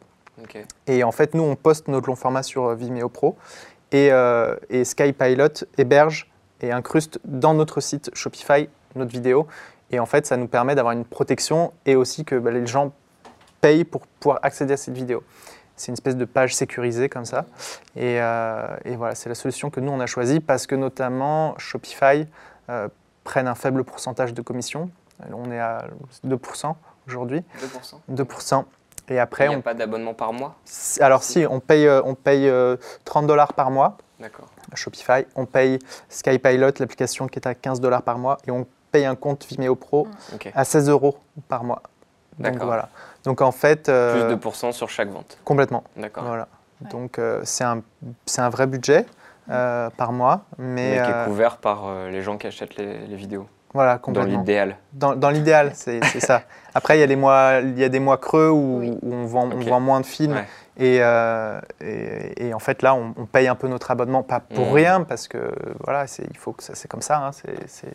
et en fait nous on poste notre long format sur Vimeo Pro et, et Skypilot héberge et incruste dans notre site Shopify notre vidéo et en fait ça nous permet d'avoir une protection et aussi que bah, les gens payent pour pouvoir accéder à cette vidéo. C'est une espèce de page sécurisée comme ça. Et, euh, et voilà, c'est la solution que nous, on a choisie parce que notamment Shopify euh, prennent un faible pourcentage de commission. On est à 2% aujourd'hui. 2%. 2%. Et Il après, n'y a on- pas d'abonnement par mois alors si, on paye, euh, on paye euh, 30 dollars par mois D'accord. à Shopify. On paye Skypilot, l'application qui est à 15 dollars par mois. Et on paye un compte Vimeo Pro Ok. à 16 euros par mois. Donc D'accord. voilà. Donc en fait... euh, Plus de pourcents sur chaque vente. Complètement. D'accord. Voilà. Ouais. Donc euh, c'est un, c'est un vrai budget euh, par mois, mais, Mais qui est euh, couvert par euh, les gens qui achètent les, les vidéos. Voilà, Dans l'idéal. Dans, dans l'idéal, c'est ça. Après, il y a des mois, il y a des mois creux où, Oui. où on, vend, on Ok. vend moins de films. Ouais. Et, euh, et, et en fait, là, on, on paye un peu notre abonnement, pas pour Mhm. rien, parce que voilà, c'est- il faut que c'est comme ça, hein, c'est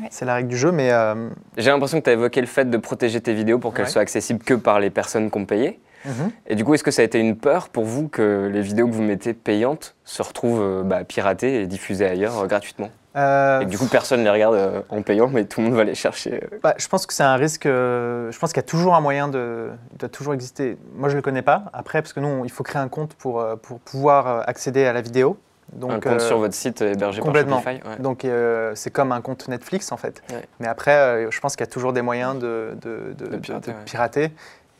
Ouais. la règle du jeu. Mais euh, J'ai l'impression que tu as évoqué le fait de protéger tes vidéos pour qu'elles Ouais. soient accessibles que par les personnes qui ont payé. mhm. Et du coup, est-ce que ça a été une peur pour vous que les vidéos que vous mettez payantes se retrouvent euh, bah, piratées et diffusées ailleurs euh, gratuitement? Euh, Et du coup, personne ne les regarde euh, en payant, mais tout le monde va les chercher. Bah, je pense que c'est un risque. euh, je pense qu'il y a toujours un moyen de. Il doit toujours exister. Moi, je ne le connais pas. Après, parce que nous, il faut créer un compte pour, pour pouvoir accéder à la vidéo. Donc, un compte euh, sur votre site hébergé complètement. par Shopify ouais. Donc euh, c'est comme un compte Netflix en fait. Ouais. Mais après, euh, je pense qu'il y a toujours des moyens de, de- de- De pirater, pirater.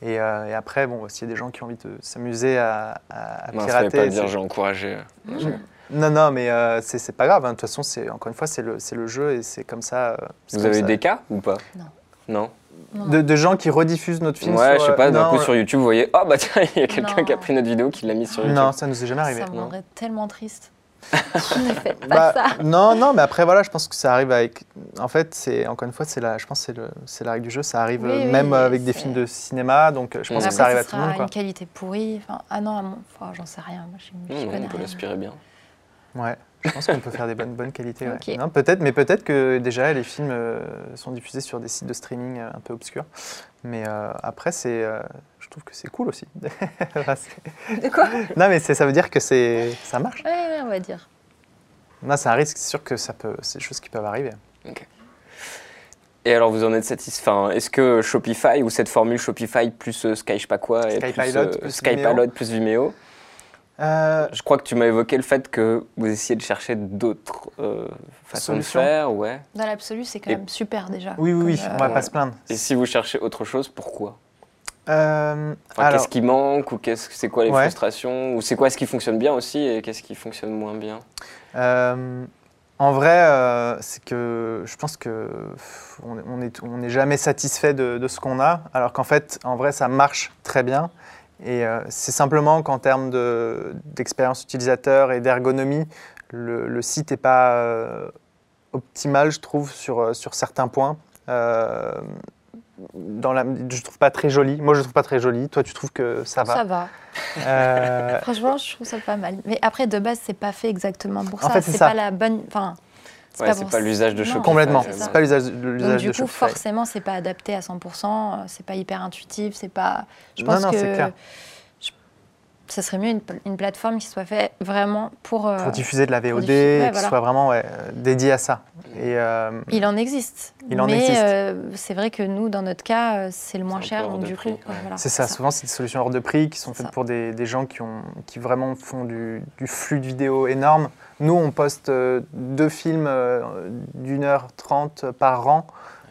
Et, et après, bon, s'il y a des gens qui ont envie de s'amuser à, à- à Non, ça fallait pirater, pas dire j'ai encouragé. Mmh. Non, non, mais euh, c'est pas grave. hein. De toute façon, c'est encore une fois, c'est le, jeu et c'est comme ça. euh, Vous comme avez eu des cas ou pas? Non. Non? De, de gens qui rediffusent notre film Ouais, sur, je sais euh, pas, d'un coup sur YouTube, vous voyez, oh bah tiens, il y a quelqu'un qui a pris notre vidéo, qui l'a mis sur YouTube. Non, ça nous est jamais arrivé. ça me non. rendrait tellement triste. ne faites pas Bah, ça. Non, non, mais après voilà, je pense que ça arrive avec. En fait, c'est encore une fois, c'est la, je pense, que c'est le, c'est la règle du jeu. Ça arrive Oui, oui, même avec des films de cinéma, donc je pense que ça arrive à tout le monde. sera Quoi. une qualité pourrie. Enfin, ah non, à mon- enfin, j'en sais rien. Moi, je, je Non, non, connais on peut l'aspirer bien. Ouais, je pense qu'on peut faire des bonnes, bonnes qualités. ouais. Ok. Non, peut-être, mais peut-être que déjà les films euh, sont diffusés sur des sites de streaming euh, un peu obscurs. Mais euh, après, c'est, euh, je trouve que c'est cool aussi. De quoi? Non, mais ça veut dire que c'est, ça marche. Ouais, ouais, on va dire. Non, c'est un risque. C'est sûr que ça peut, c'est des choses qui peuvent arriver. Et alors, vous en êtes satisfait Est-ce que Shopify ou cette formule Shopify plus euh, Sky, je sais pas quoi, et Skypilot plus, euh, plus Skypilot Vimeo. plus Vimeo Euh, Je crois que tu m'as évoqué le fait que vous essayez de chercher d'autres euh, façons Solutions. de faire, ouais. Dans l'absolu, c'est quand Et- même super déjà. oui, oui, oui, on va euh, pas se plaindre. Et si vous cherchez autre chose, pourquoi? Euh, Enfin, alors, Qu'est-ce qui manque ou qu'est-ce c'est quoi les Ouais. frustrations ou c'est quoi ce qui fonctionne bien aussi et qu'est-ce qui fonctionne moins bien? Euh, en vrai, euh, c'est que je pense que pff, on on est, on n'est jamais satisfait de, de ce qu'on a, alors qu'en fait, en vrai, ça marche très bien. Et euh, c'est simplement qu'en termes de- d'expérience utilisateur et d'ergonomie, le, le site n'est pas euh, optimal, je trouve, sur, euh, sur certains points. Euh, dans la, je trouve pas très joli. Moi, je trouve pas très joli. Toi, tu trouves que ça va? Ça va. Euh, Franchement, je trouve ça pas mal. Mais après, de base, c'est pas fait exactement pour En ça. c'est pas la bonne. Enfin, Ouais, c'est pour pas l'usage de Shopify. complètement. c'est pas l'usage Donc l'usage du de coup, Shopify. forcément, c'est pas adapté à 100%. euh, C'est pas hyper intuitif. C'est pas. Je Non, pense non, que c'est clair. Ça serait mieux une, une plateforme qui soit faite vraiment pour. euh, pour diffuser de la VOD, diffuser- ouais, qui voilà. soit vraiment ouais, euh, dédié à ça. Et euh, Il en existe. Il en mais existe. euh, c'est vrai que nous, dans notre cas, c'est le moins cher. Donc du prix, coup, ouais. voilà, c'est ça, souvent c'est des solutions hors de prix qui sont faites ça. pour des, des gens qui, ont, qui vraiment font du, du flux de vidéos énorme. Nous, on poste euh, deux films euh, d'une heure trente par an,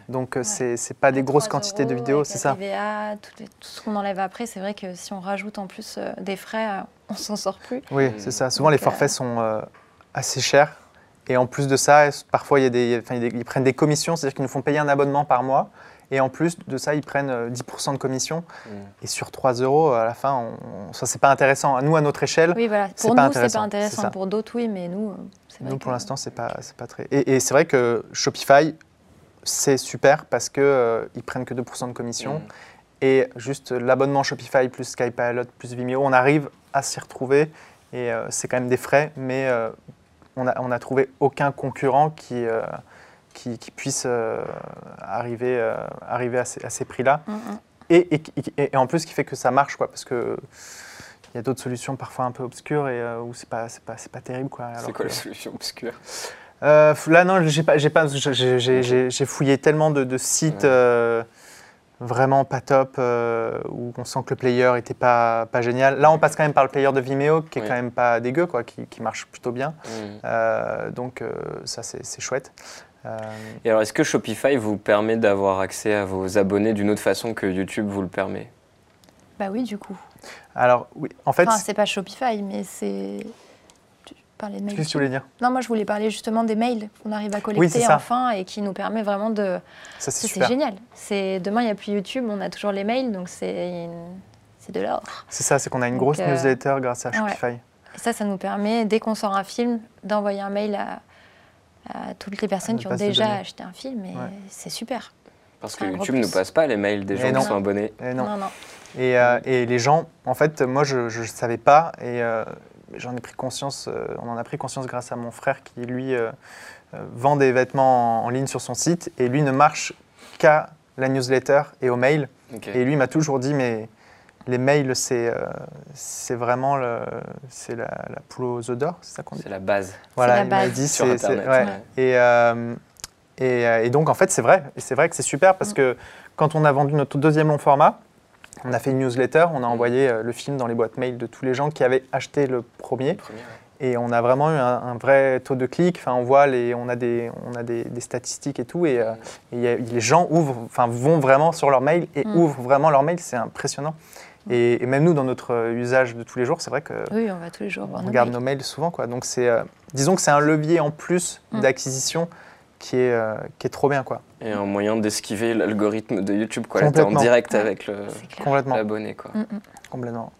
donc euh, c'est c'est pas des grosses 3 quantités de vidéos, c'est ça. TVA, tout, les- tout ce qu'on enlève après, c'est vrai que si on rajoute en plus euh, des frais, euh, on s'en sort plus. Oui, c'est ça. Souvent, les forfaits euh, sont euh, assez chers. Et en plus de ça, parfois, il y a des, enfin, il y a des- ils prennent des commissions, c'est-à-dire qu'ils nous font payer un abonnement par mois. Et en plus de ça, ils prennent euh, 10% de commission. Mm. Et sur 3 euros, à la fin, on- ça, c'est pas intéressant. Nous, à notre échelle, Oui, voilà. C'est Pour pas nous, c'est pas intéressant. Pour d'autres, oui, mais nous, c'est vrai nous, que- pour l'instant, c'est pas, c'est pas très. Et, et c'est vrai que Shopify, c'est super parce qu'ils euh, ils prennent que 2% de commission. Mm. Et juste l'abonnement Shopify plus Skypilot plus Vimeo, on arrive à s'y retrouver. Et euh, c'est quand même des frais, mais euh, on n'a on a trouvé aucun concurrent qui, qui, qui puisse arriver, arriver à ces, prix-là. Mm, mm. Et, et, et- et en plus, qui fait que ça marche, quoi, parce que il y a d'autres solutions parfois un peu obscures et euh, où c'est pas, c'est pas, pas terrible, quoi. C'est quoi que- la solution obscure? Euh, là, non, j'ai pas, j'ai pas, fouillé tellement de, de sites Ouais. euh, vraiment pas top euh, où on sent que le player était pas, pas génial. Là, on passe quand même par le player de Vimeo qui est Oui. quand même pas dégueu, quoi, qui, qui marche plutôt bien. Mm. Euh, donc euh, ça, c'est c'est chouette. Euh, Et alors, est-ce que Shopify vous permet d'avoir accès à vos abonnés d'une autre façon que YouTube vous le permet? Bah oui, du coup. alors, oui, en fait, Enfin, c'est pas Shopify, mais c'est. Parlais de mails. qu'est-ce que tu voulais dire Non, moi, je voulais parler justement des mails qu'on arrive à collecter enfin et qui nous permet vraiment de. Ça, c'est génial. C'est demain, il n'y a plus YouTube, on a toujours les mails, donc c'est une- c'est de l'or. C'est ça, c'est qu'on a une Donc, grosse euh, newsletter grâce à ouais. Shopify. Et ça, ça nous permet, dès qu'on sort un film, d'envoyer un mail à, à toutes les personnes qui ont déjà acheté un film, et Ouais. c'est super. Parce que YouTube ne passe pas les mails des Et gens non. qui sont abonnés. Et non. non. Et, euh, et les gens, en fait, moi, je ne savais pas, et euh, j'en ai pris conscience, euh, on en a pris conscience grâce à mon frère qui, lui, euh, euh, vend des vêtements en, en ligne sur son site, et lui ne marche qu'à la newsletter et au mail. Et lui m'a toujours dit, mais les mails, c'est euh, c'est vraiment le, c'est la, la poule aux œufs d'or, c'est ça qu'on dit? C'est la base Voilà, la il m'a base. dit, sur c'est- ouais. ouais. Et, euh, et, et donc, en fait, c'est vrai. Et c'est vrai que c'est super parce Mm. que quand on a vendu notre deuxième long format, on a fait une newsletter, Mm. on a envoyé euh, le film dans les boîtes mail de tous les gens qui avaient acheté le premier. Premier, ouais. Et on a vraiment eu un, un vrai taux de clic. Enfin, on voit les, on a des, on a des, des statistiques et tout. Et, euh, et il y a- les gens ouvrent, enfin, vont vraiment sur leur mail et Mm. ouvrent vraiment leur mail. C'est impressionnant. Et, et même nous, dans notre euh, usage de tous les jours, c'est vrai que Oui, on va tous les jours on regarde mails. nos mails souvent. Quoi. Donc, c'est, euh, disons que c'est un levier en plus Mm. d'acquisition qui est, euh, qui est trop bien. Quoi. Et un moyen d'esquiver l'algorithme de YouTube. Quoi. Là, t'es en direct Ouais. avec l'abonné. quoi. Mm, mm. complètement.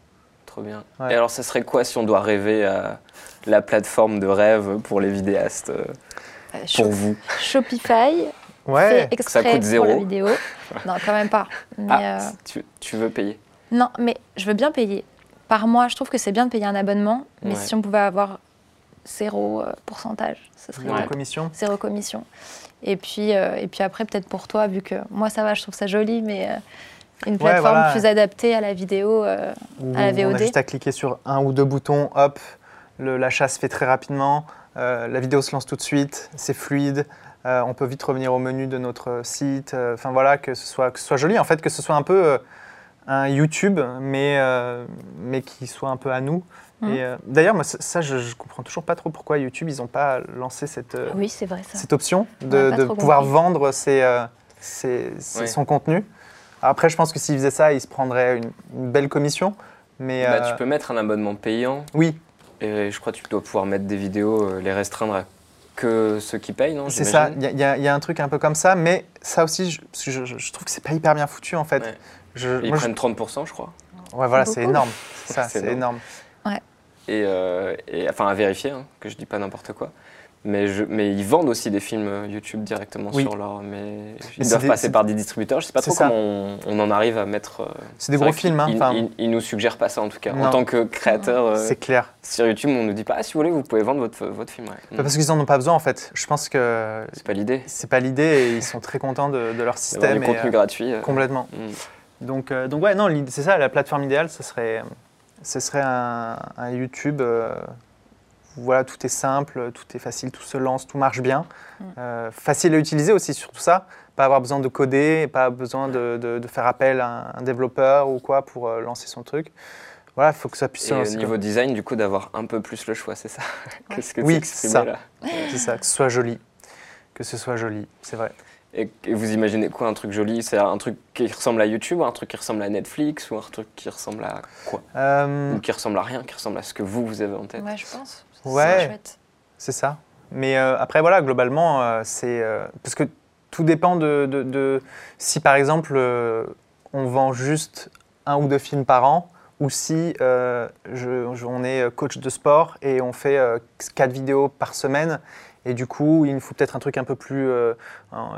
Trop bien. Ouais. Et alors, ça serait quoi si on doit rêver à la plateforme de rêve pour les vidéastes, euh, Euh, pour vous Shopify Ouais. fait exprès coûte pour la zéro. vidéo. non, quand même pas. Mais, Ah, euh, tu, tu veux payer Non, mais je veux bien payer. Par mois, je trouve que c'est bien de payer un abonnement, mais Ouais. si on pouvait avoir zéro pourcentage, ce serait Ouais. top. commission. Zéro commission. Et puis, euh, et puis après, peut-être pour toi, vu que moi, ça va, je trouve ça joli, mais euh, une plateforme voilà. plus adaptée à la vidéo. euh, Où À la On a VOD. juste à cliquer sur un ou deux boutons, hop, le- l'achat se fait très rapidement, euh, la vidéo se lance tout de suite, c'est fluide, euh, on peut vite revenir au menu de notre site, enfin voilà, que ce, soit, que ce soit joli, en fait, que ce soit un peu un YouTube, mais, mais qui soit un peu à nous. Et, euh, D'ailleurs, moi, ça, je, je comprends toujours pas trop pourquoi YouTube, ils n'ont pas lancé cette, euh, Oui, c'est vrai ça. cette option On de, pouvoir compris. vendre ses, euh, ses- ses- Ouais. son contenu. Après, je pense que s'ils faisaient ça, ils se prendraient une, une belle commission. Mais Bah, euh, Tu peux mettre un abonnement payant oui, et je crois que tu dois pouvoir mettre des vidéos, les restreindre à que ceux qui payent, non c'est ça. Il y, a- y y un truc un peu comme ça, mais ça aussi, je, parce que je, je- je trouve que c'est pas hyper bien foutu en fait. Ouais. Je- Ils moi, je- prennent 30%, je crois. ouais, voilà, c'est énorme. C'est ça, C'est c'est énorme. Et, euh, et- enfin, à vérifier, hein, que je dis pas n'importe quoi. Mais, je, mais ils vendent aussi des films euh, YouTube directement Oui. sur leur. Mais ils doivent des- passer par des distributeurs. Je sais pas trop ça. comment on, on en arrive à mettre. euh, C'est des gros films. hein, Ils, ils nous suggèrent pas ça en tout cas. Non. En tant que créateur euh, c'est clair. sur YouTube, on nous dit pas ah, si vous voulez, vous pouvez vendre votre, votre film. ouais. Bah, Parce qu'ils en ont pas besoin en fait. Je pense que C'est pas l'idée. c'est pas l'idée et ils sont très contents de, de leur système. du et, contenu euh, gratuit. euh, complètement. mm. Donc, donc ouais, non, c'est ça, la plateforme idéale, ce serait, ce serait un, un YouTube. euh, où, voilà, tout est simple, tout est facile, tout se lance, tout marche bien. Mm. Euh, facile à utiliser aussi, surtout ça. Pas avoir besoin de coder, pas besoin de, de- de faire appel à un, un développeur ou quoi pour euh, lancer son truc. Voilà, il faut que ça puisse Et se au niveau design, du coup, d'avoir un peu plus le choix, c'est ça Qu'est-ce que Oui, c'est ça. C'est ça, que ce soit joli. Que ce soit joli, c'est vrai. Et, et vous imaginez quoi un truc joli C'est un truc qui ressemble à YouTube, un truc qui ressemble à Netflix, ou un truc qui ressemble à quoi Euh, Ou qui ressemble à rien, qui ressemble à ce que vous, vous avez en tête Ouais, je pense. C'est Ouais. chouette. C'est ça. Mais euh, après, voilà, globalement, euh, c'est. euh, parce que tout dépend de, de- de- si, par exemple, euh, on vend juste un ou deux films par an, ou si euh, je- je- on est coach de sport et on fait euh, quatre vidéos par semaine. Et du coup, il nous faut peut-être un truc un peu plus. euh, en-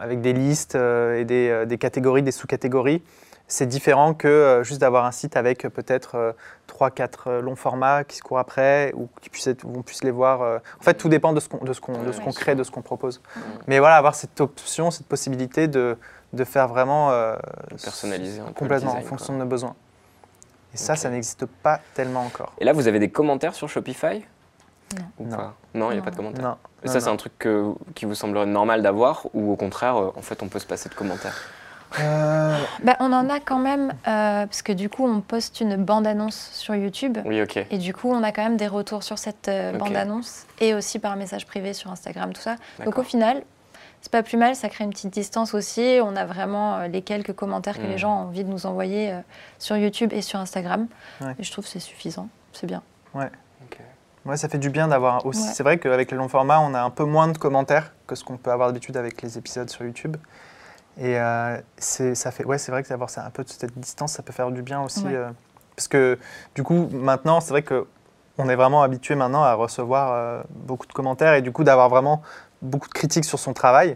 avec des listes euh, et des, euh, des catégories, des sous-catégories. C'est différent que euh, juste d'avoir un site avec euh, peut-être euh, 3-4 longs formats qui se courent après ou qui puissent être- on puisse les voir. euh. En fait, tout dépend de ce qu'on crée, de ce qu'on propose. Mm. Mais voilà, avoir cette option, cette possibilité de, de faire vraiment euh, Personnaliser un peu complètement design, en fonction quoi. de nos besoins. Et ça, ça n'existe pas tellement encore. Et là, vous avez des commentaires sur Shopify? Non. Ou Non. pas? Non, il n'y a pas de commentaires. Non. Et non, ça, c'est un truc que- qui vous semblerait normal d'avoir, ou au contraire, euh, en fait, on peut se passer de commentaires Euh, Bah, on en a quand même, euh, parce que du coup, on poste une bande-annonce sur YouTube. Oui, ok. Et du coup, on a quand même des retours sur cette euh, bande-annonce et aussi par message privé sur Instagram, tout ça. Donc au final, c'est pas plus mal, ça crée une petite distance aussi. On a vraiment euh, les quelques commentaires que les gens ont envie de nous envoyer euh, sur YouTube et sur Instagram. Ouais. Et je trouve que c'est suffisant, c'est bien. Ok. Ouais, ça fait du bien d'avoir aussi. Ouais. C'est vrai qu'avec les longs formats, on a un peu moins de commentaires que ce qu'on peut avoir d'habitude avec les épisodes sur YouTube. Et euh, c'est, ça fait, ouais, c'est vrai que d'avoir un peu de cette distance, ça peut faire du bien aussi. Ouais. euh, parce que du coup, maintenant, c'est vrai que on est vraiment habitué maintenant à recevoir euh, beaucoup de commentaires et du coup d'avoir vraiment beaucoup de critiques sur son travail.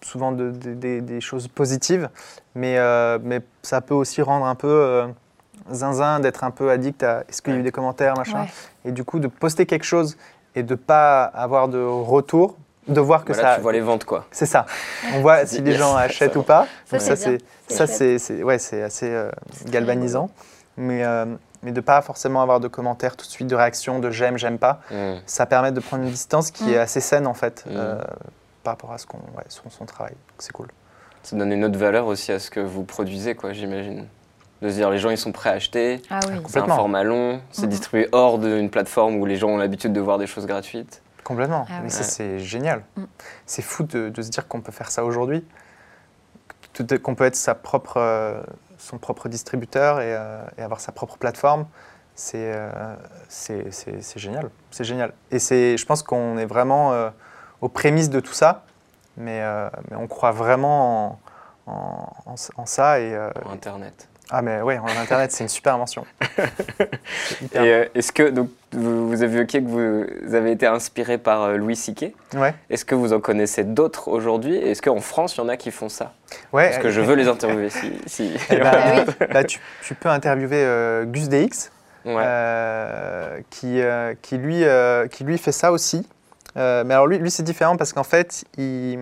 souvent de- de- des- des choses positives, mais, mais ça peut aussi rendre un peu zinzin, d'être un peu addict à est-ce qu'il y a eu des commentaires, machin. Ouais. Et du coup, de poster quelque chose et de pas avoir de retour, de voir que ça. tu vois les ventes, quoi. C'est ça. On voit si les gens ça achètent ou pas. Ça, Donc c'est ça C'est ouais, c'est assez euh, galvanisant. Mais euh, mais de pas forcément avoir de commentaires tout de suite, de réactions, de j'aime, j'aime pas. Mm. Ça permet de prendre une distance qui Mm. est assez saine en fait Mm. euh, par rapport à ce qu'on ouais, son, son travail. C'est cool. Ça donne une autre valeur aussi à ce que vous produisez, quoi, j'imagine. De se dire, les gens, ils sont prêts à acheter. Ah oui. C'est un Complètement. format long, c'est Mhm. distribué hors d'une plateforme où les gens ont l'habitude de voir des choses gratuites. Complètement. Ah Mais oui. ça, c'est génial. Mm. C'est fou de, de se dire qu'on peut faire ça aujourd'hui. Qu'on peut être sa propre, euh, son propre distributeur et, euh, et avoir sa propre plateforme. C'est euh, c'est- c'est- c'est génial. C'est génial. Et c'est- je pense qu'on est vraiment euh, aux prémices de tout ça. Mais, euh, mais on croit vraiment en, en- en- en ça. Et, euh, Pour Internet. Ah, mais ouais, Internet, c'est une super invention. Hyper Et euh, est-ce que, donc, vous, vous avez évoqué que vous avez été inspiré par euh, Louis C.K. Ouais. Est-ce que vous en connaissez d'autres aujourd'hui? Est-ce qu'en France, il y en a qui font ça? Ouais, Parce que je veux les interviewer. Si, si- Eh ben, Ah oui. bah, tu, tu peux interviewer euh, Gus DX, Ouais. euh, qui, euh, qui, lui, euh, qui lui fait ça aussi. Euh, mais alors lui, lui c'est différent parce qu'en fait, il-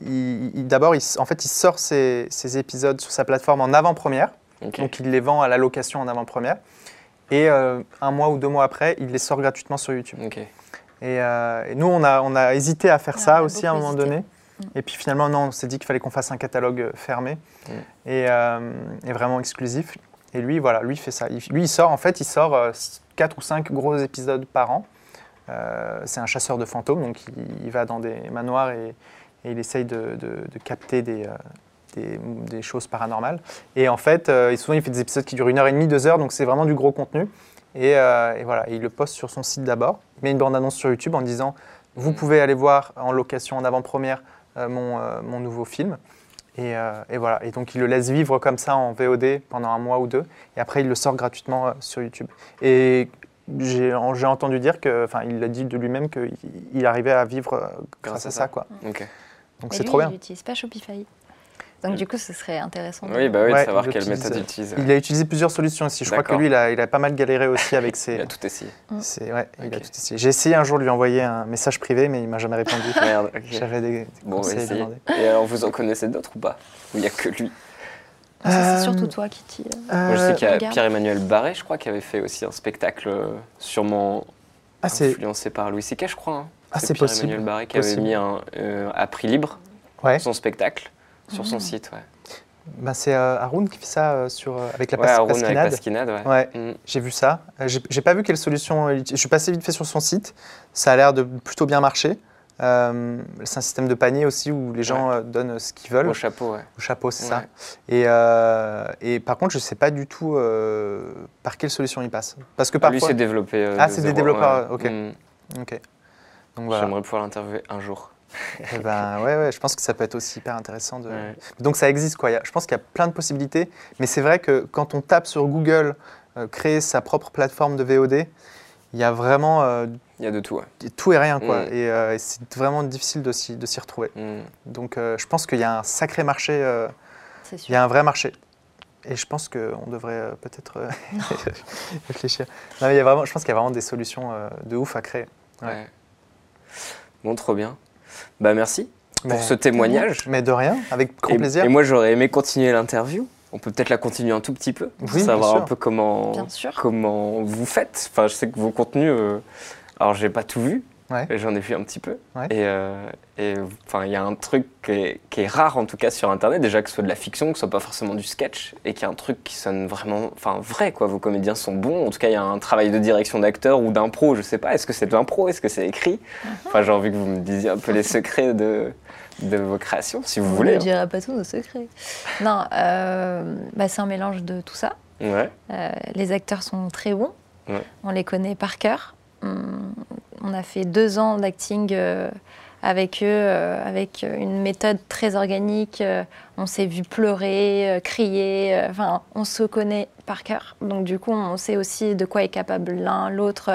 d'abord, en fait, il sort ses, ses épisodes sur sa plateforme en avant-première. Donc il les vend à la location en avant-première. Et euh, un mois ou deux mois après, il les sort gratuitement sur YouTube. Et, euh, et nous, on a, on a hésité à faire Ouais, ça aussi à un moment hésité. donné. Et puis finalement, non, on s'est dit qu'il fallait qu'on fasse un catalogue euh, fermé Mm. et, euh, et vraiment exclusif. Et lui, voilà, lui fait ça. Il- lui, il sort, en fait, il sort euh, 4 ou 5 gros épisodes par an. Euh, c'est un chasseur de fantômes, donc il, il va dans des manoirs et, et il essaye de, de- de capter des, euh, des, des choses paranormales. Et en fait, euh, souvent, il fait des épisodes qui durent une heure et demie, deux heures, donc c'est vraiment du gros contenu. Et, euh, et voilà, et il le poste sur son site d'abord. Il met une bande-annonce sur YouTube en disant Vous Mm. pouvez aller voir en location en avant-première euh, mon, mon nouveau film. Et, et voilà. Et donc, il le laisse vivre comme ça en VOD pendant un mois ou deux. Et après, il le sort gratuitement sur YouTube. Et j'ai entendu dire que, enfin, il l'a dit de lui-même qu'il il arrivait à vivre grâce, à ça, quoi. Ok. Donc, Mais c'est trop bien. Il n'utilise pas Shopify. Donc du coup, ce serait intéressant. de- Oui, bah oui, de Ouais, savoir il quelle méthode euh, il utilise. Il a utilisé plusieurs solutions aussi. Je crois que lui, il a, il a pas mal galéré aussi avec Il ses. a tout essayé. ses- ouais, il a tout essayé. J'ai essayé un jour de lui envoyer un message privé, mais il m'a jamais répondu. Merde, ok. J'avais des, des Bon, conseils. Et alors, vous en connaissez d'autres ou pas? Ou il n'y a que lui? Ah, ça, Euh, c'est surtout toi qui t'y. euh, Moi, je sais qu'il y a. Pierre-Emmanuel Barré, je crois, qui avait fait aussi un spectacle euh, sûrement Ah, c'est influencé par Louis C.K., je crois. hein. Ah, c'est possible. Barré qui avait Possible. mis un, euh, à prix libre ouais. son spectacle sur son Mhm. site. Ouais, Bah, c'est euh, Haroun qui fait ça euh, sur, euh, avec la ouais Haroun avec pasquinade. Pasquinade, ouais. Ouais, Mm. j'ai vu ça. Euh, J'ai pas vu quelle solution. il utilise. Je suis passé vite fait sur son site. Ça a l'air de plutôt bien marcher. Euh, c'est un système de panier aussi où les gens euh, donnent ce qu'ils veulent. Au chapeau. Au chapeau, c'est ça. Et, euh, et par contre, je sais pas du tout euh, par quelle solution il passe. Parce que Ah, Lui, parfois. c'est développé. euh, Ah, c'est des développeurs, ok. Mm. Ok. Donc voilà. J'aimerais pouvoir l'interviewer un jour. Eh ben, ouais, ouais, je pense que ça peut être aussi hyper intéressant. De... Ouais. Donc ça existe quoi. Il y a- Je pense qu'il y a plein de possibilités, mais c'est vrai que quand on tape sur Google euh, créer sa propre plateforme de VOD, il y a vraiment euh, Il y a de tout, ouais. tout et rien quoi. Mm. Et, euh, et c'est vraiment difficile de s'y, de s'y retrouver. Mm. Donc euh, je pense qu'il y a un sacré marché, euh, C'est il y a un vrai marché. Et je pense qu'on devrait euh, peut-être euh, réfléchir. Non, mais il y a vraiment, je pense qu'il y a vraiment des solutions euh, de ouf à créer. Ouais. Bon, trop bien. Bah, merci Mais- pour ce témoignage. Mais de rien, avec grand et, plaisir. Et moi, j'aurais aimé continuer l'interview. On peut peut-être la continuer un tout petit peu, pour Oui, bien savoir un peu comment, Bien sûr. comment vous faites. Enfin, je sais que vos contenus, euh, alors j'ai pas tout vu, Ouais. j'en ai vu un petit peu. Ouais. Et, euh, et, enfin, il y a un truc qui est, qui est rare en tout cas sur Internet, déjà que ce soit de la fiction, que ce soit pas forcément du sketch, et qu'il y a un truc qui sonne vraiment, enfin vrai quoi. Vos comédiens sont bons. En tout cas, il y a un travail de direction d'acteur ou d'impro, je sais pas. Est-ce que c'est de l'impro? Est-ce que c'est écrit? Enfin, j'ai envie que vous me disiez un peu les secrets de, de vos créations, si vous On voulez. ne hein. dira pas tout nos secrets. Non, euh, bah, c'est un mélange de tout ça. Ouais. Euh, les acteurs sont très bons. Ouais. On les connaît par cœur. On, a fait deux ans d'acting euh, avec eux, euh, avec une méthode très organique. Euh, on s'est vu pleurer, crier. Enfin, on se connaît par cœur. Donc du coup, on sait aussi de quoi est capable l'un, l'autre.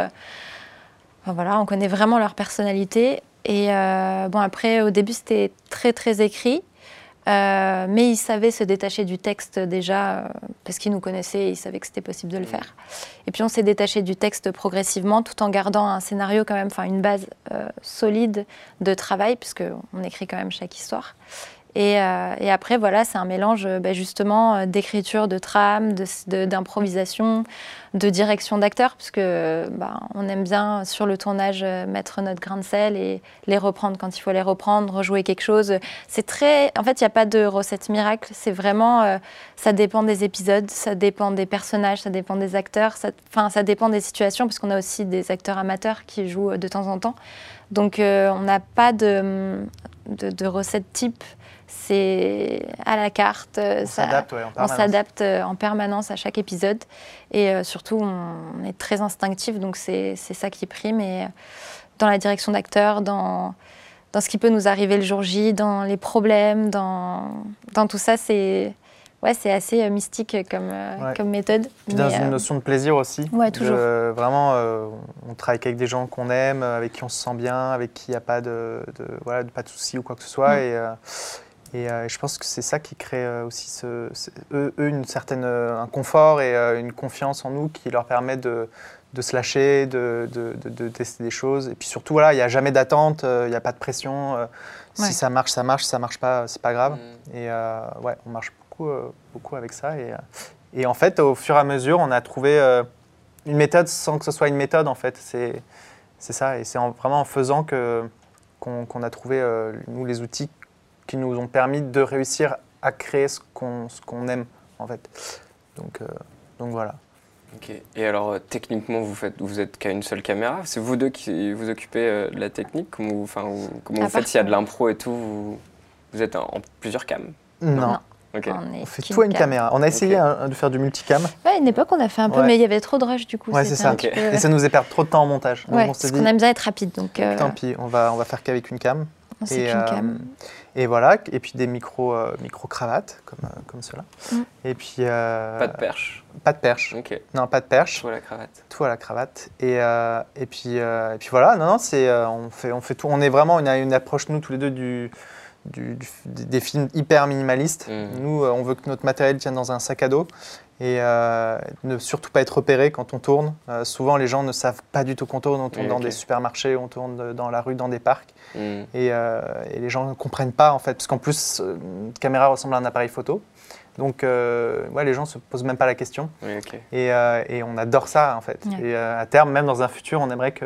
Enfin, voilà, on connaît vraiment leur personnalité. Et bon, après, au début, c'était très très écrit. Euh, mais ils savaient se détacher du texte déjà, euh, parce qu'ils nous connaissaient et ils savaient que c'était possible de le faire. Et puis on s'est détaché du texte progressivement, tout en gardant un scénario quand même, enfin une base euh, solide de travail, puisque on écrit quand même chaque histoire. Et, après, voilà, c'est un mélange bah, justement d'écriture, de trame, d'improvisation, de, direction d'acteurs, parce que bah, on aime bien sur le tournage mettre notre grain de sel et les reprendre quand il faut les reprendre, rejouer quelque chose. C'est très, en fait, il n'y a pas de recette miracle. C'est vraiment, ça dépend des épisodes, ça dépend des personnages, ça dépend des acteurs, enfin, ça dépend des situations, parce qu'on a aussi des acteurs amateurs qui jouent de temps en temps. Donc, on n'a pas de, recette type c'est à la carte. On s'adapte en, en, permanence à chaque épisode. Et euh, surtout, on est très instinctif, donc c'est ça qui prime. Et euh, dans la direction d'acteur, dans, dans ce qui peut nous arriver le jour J, dans les problèmes, dans, dans tout ça, c'est ouais, c'est assez euh, mystique comme, comme méthode. Puis dans une notion de plaisir aussi. Ouais, toujours. vraiment, on travaille avec des gens qu'on aime, avec qui on se sent bien, avec qui il n'y a pas de, de, voilà, pas de soucis ou quoi que ce soit. Mm. Et, et euh, je pense que c'est ça qui crée euh, aussi ce, eux, une certaine, euh, un confort et une confiance en nous qui leur permet de, de se lâcher, de, de, tester des choses. Et puis surtout, voilà, il n'y a jamais d'attente, il n'y a pas de pression. Si ça marche, ça marche. Si ça marche pas, c'est pas grave. Mm. Et ouais, on marche beaucoup, beaucoup avec ça. Et, et, en fait, au fur et à mesure, on a trouvé une méthode sans que ce soit une méthode. En fait, c'est c'est ça. Et c'est vraiment en faisant que qu'on a trouvé nous les outils qui nous ont permis de réussir à créer ce qu'on qu'on aime en fait. Donc, euh, donc voilà. Ok. Et alors euh, techniquement, vous faites, vous êtes qu'à une seule caméra. C'est vous deux qui vous occupez euh, de la technique. Comment vous, enfin, comment vous faites? S'il y a de l'impro et tout vous, êtes en, plusieurs cams Non. On, fait tout à une caméra. On a essayé de faire du multicam. Ouais, à une époque, on a fait un peu, mais il y avait trop de rush du coup. Ouais, c'est ça. Et ça nous a perdu trop de temps en montage. Donc on parce qu'on aime bien être rapide. Donc, Tant pis, on va, on va faire qu'avec une cam. C'est qu'une cam. Et voilà, et puis des micro, euh, micro cravates comme, euh, comme cela. Mm. Et puis euh, pas de perche. Pas de perche. Ok. Non, pas de perche. Tout à la cravate. Tout à la cravate. Et, et puis et puis voilà, non, non, c'est on fait on fait tout. On est vraiment, on a une approche nous tous les deux du, du, des films hyper minimalistes. Mm. Nous, on veut que notre matériel tienne dans un sac à dos et euh, ne surtout pas être repéré quand on tourne. Euh, souvent, les gens ne savent pas du tout qu'on tourne. On tourne dans des supermarchés, on tourne dans la rue, dans des parcs. Mm. Euh, et, les gens ne comprennent pas, en fait, parce qu'en plus, une caméra ressemble à un appareil photo. Donc, ouais, les gens ne se posent même pas la question. et, et, on adore ça, en fait. Et à terme, même dans un futur, on aimerait que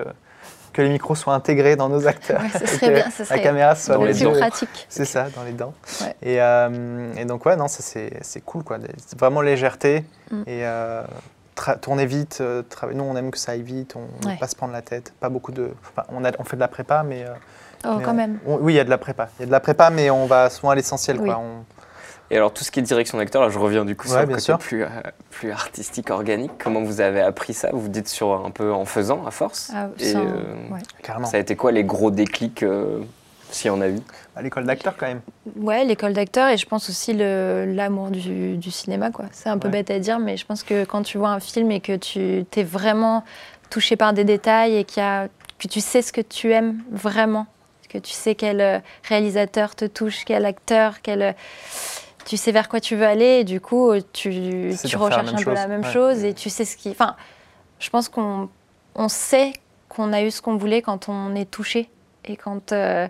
que les micros soient intégrés dans nos acteurs. ce serait bien, la caméra soit dans les plus pratique. C'est ça, dans les dents. Et, euh, et, donc ouais, non, c'est cool quoi. Vraiment légèreté mm. et euh, tourner vite. Euh, nous, on aime que ça aille vite, on ne pas se prendre la tête. Pas beaucoup de. Enfin, on, a, on fait de la prépa, mais. oh, quand même. oui, il y a de la prépa. Il y a de la prépa, mais on va souvent à l'essentiel. quoi. On, et alors, tout ce qui est direction d'acteur, là, je reviens du coup sur le côté plus, euh, plus artistique, organique. Comment vous avez appris ça? Vous vous dites sur un peu en faisant, à force? Ah, Et, euh, Carrément. Ça a été quoi les gros déclics euh, s'il y en a eu? À L'école d'acteur, quand même. Ouais, l'école d'acteur et je pense aussi l'amour du, du, cinéma. quoi. C'est un peu bête à dire, mais je pense que quand tu vois un film et que tu t'es vraiment touché par des détails et a, que tu sais ce que tu aimes vraiment, que tu sais quel réalisateur te touche, quel acteur, quel tu sais vers quoi tu veux aller et du coup, tu, tu recherches un peu la même chose et tu sais ce qui. Enfin, je pense qu'on on sait qu'on a eu ce qu'on voulait quand on est touché et quand. Euh,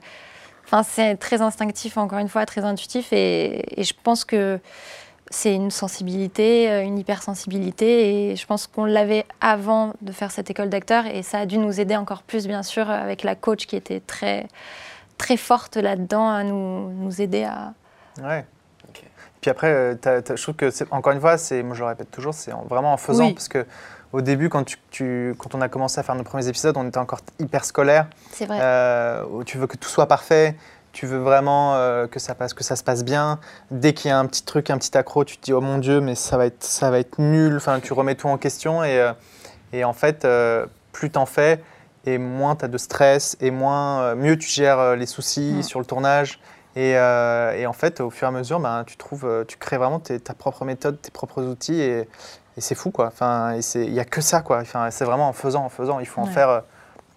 enfin, c'est très instinctif, encore une fois, très intuitif et, et je pense que c'est une sensibilité, euh, une hypersensibilité et je pense qu'on l'avait avant de faire cette école d'acteur et ça a dû nous aider encore plus, bien sûr, avec la coach qui était très, très forte là-dedans à nous, nous aider à. Ouais. Puis après, euh, je trouve que, encore une fois, moi je le répète toujours, c'est vraiment en faisant. Parce que au début, quand, tu, quand on a commencé à faire nos premiers épisodes, on était encore hyper scolaire. C'est vrai. Euh, tu veux que tout soit parfait. Tu veux vraiment euh, que, ça passe, que ça se passe bien. Dès qu'il y a un petit truc, un petit accro, tu te dis oh mon Dieu, mais ça va être, ça va être nul. Enfin, tu remets tout en question. Et, et en fait, plus t'en fais, et moins tu as de stress, et moins, mieux tu gères les soucis mm. sur le tournage. Euh, et, en fait, au fur et à mesure, ben, tu trouves, euh, tu crées vraiment ta propre méthode, tes propres outils, et, c'est fou, quoi. Enfin, il n'y a que ça, quoi. Enfin, c'est vraiment en faisant, en faisant. Il faut en faire euh,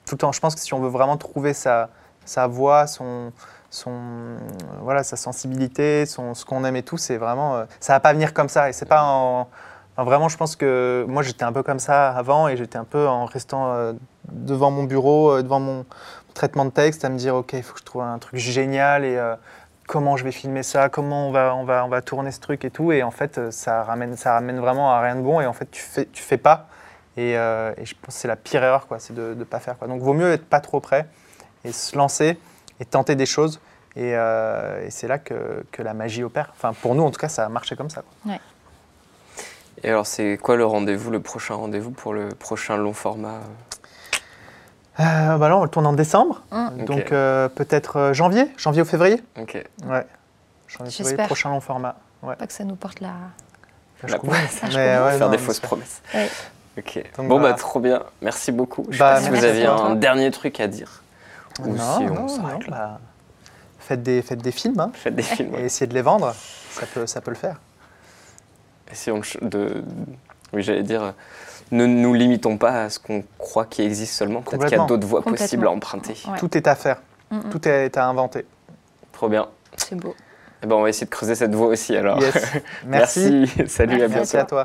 tout le temps. Je pense que si on veut vraiment trouver sa, sa voix, son, son, voilà, sa sensibilité, son, ce qu'on aime et tout, c'est vraiment, ça va pas venir comme ça. Et c'est pas en, vraiment, je pense que moi, j'étais un peu comme ça avant, et j'étais un peu en restant devant mon bureau, devant mon, traitement de texte, à me dire, OK, il faut que je trouve un truc génial et euh, comment je vais filmer ça, comment on va, on va, on va tourner ce truc et tout. Et en fait, euh, ça ramène, ça ramène vraiment à rien de bon. Et en fait, tu fais, tu fais pas. Et, euh, et je pense que c'est la pire erreur, quoi, c'est de ne pas faire. Quoi. Donc, vaut mieux être pas trop prêt et se lancer et tenter des choses. Et, euh, et c'est là que, que la magie opère. Enfin, pour nous, en tout cas, ça a marché comme ça. quoi. Et alors, c'est quoi le rendez-vous, le prochain rendez-vous pour le prochain long format? Euh, bah là, on le tourne en décembre. Mm. Donc, Ok. euh, peut-être euh, janvier, janvier ou février. Ok. Ouais. Janvier, février, prochain long format. Ouais. Pas que ça nous porte la. Je La. Ça, je Mais ouais, Faire non, des mais fausses promesses. Ouais. Ok. Donc, bon, voilà. bah, trop bien. Merci beaucoup. Je sais Bah, pas si vous aviez un toi. dernier truc à dire. Ou Non, si on non, s'arrête non, là. bah, faites, des, faites des films hein, Faites des films. et essayez de les vendre. Ça peut, ça peut le faire. Essayons de, Oui, j'allais dire, euh, ne nous limitons pas à ce qu'on croit qui existe seulement. Peut-être qu'il y a d'autres voies possibles à emprunter. Ouais. Tout est à faire. Mm, mm. Tout est à inventer. Trop bien. C'est beau. Eh ben, on va essayer de creuser cette voie aussi alors. Yes. Merci. Merci. Salut, à Merci. bientôt. Merci à toi.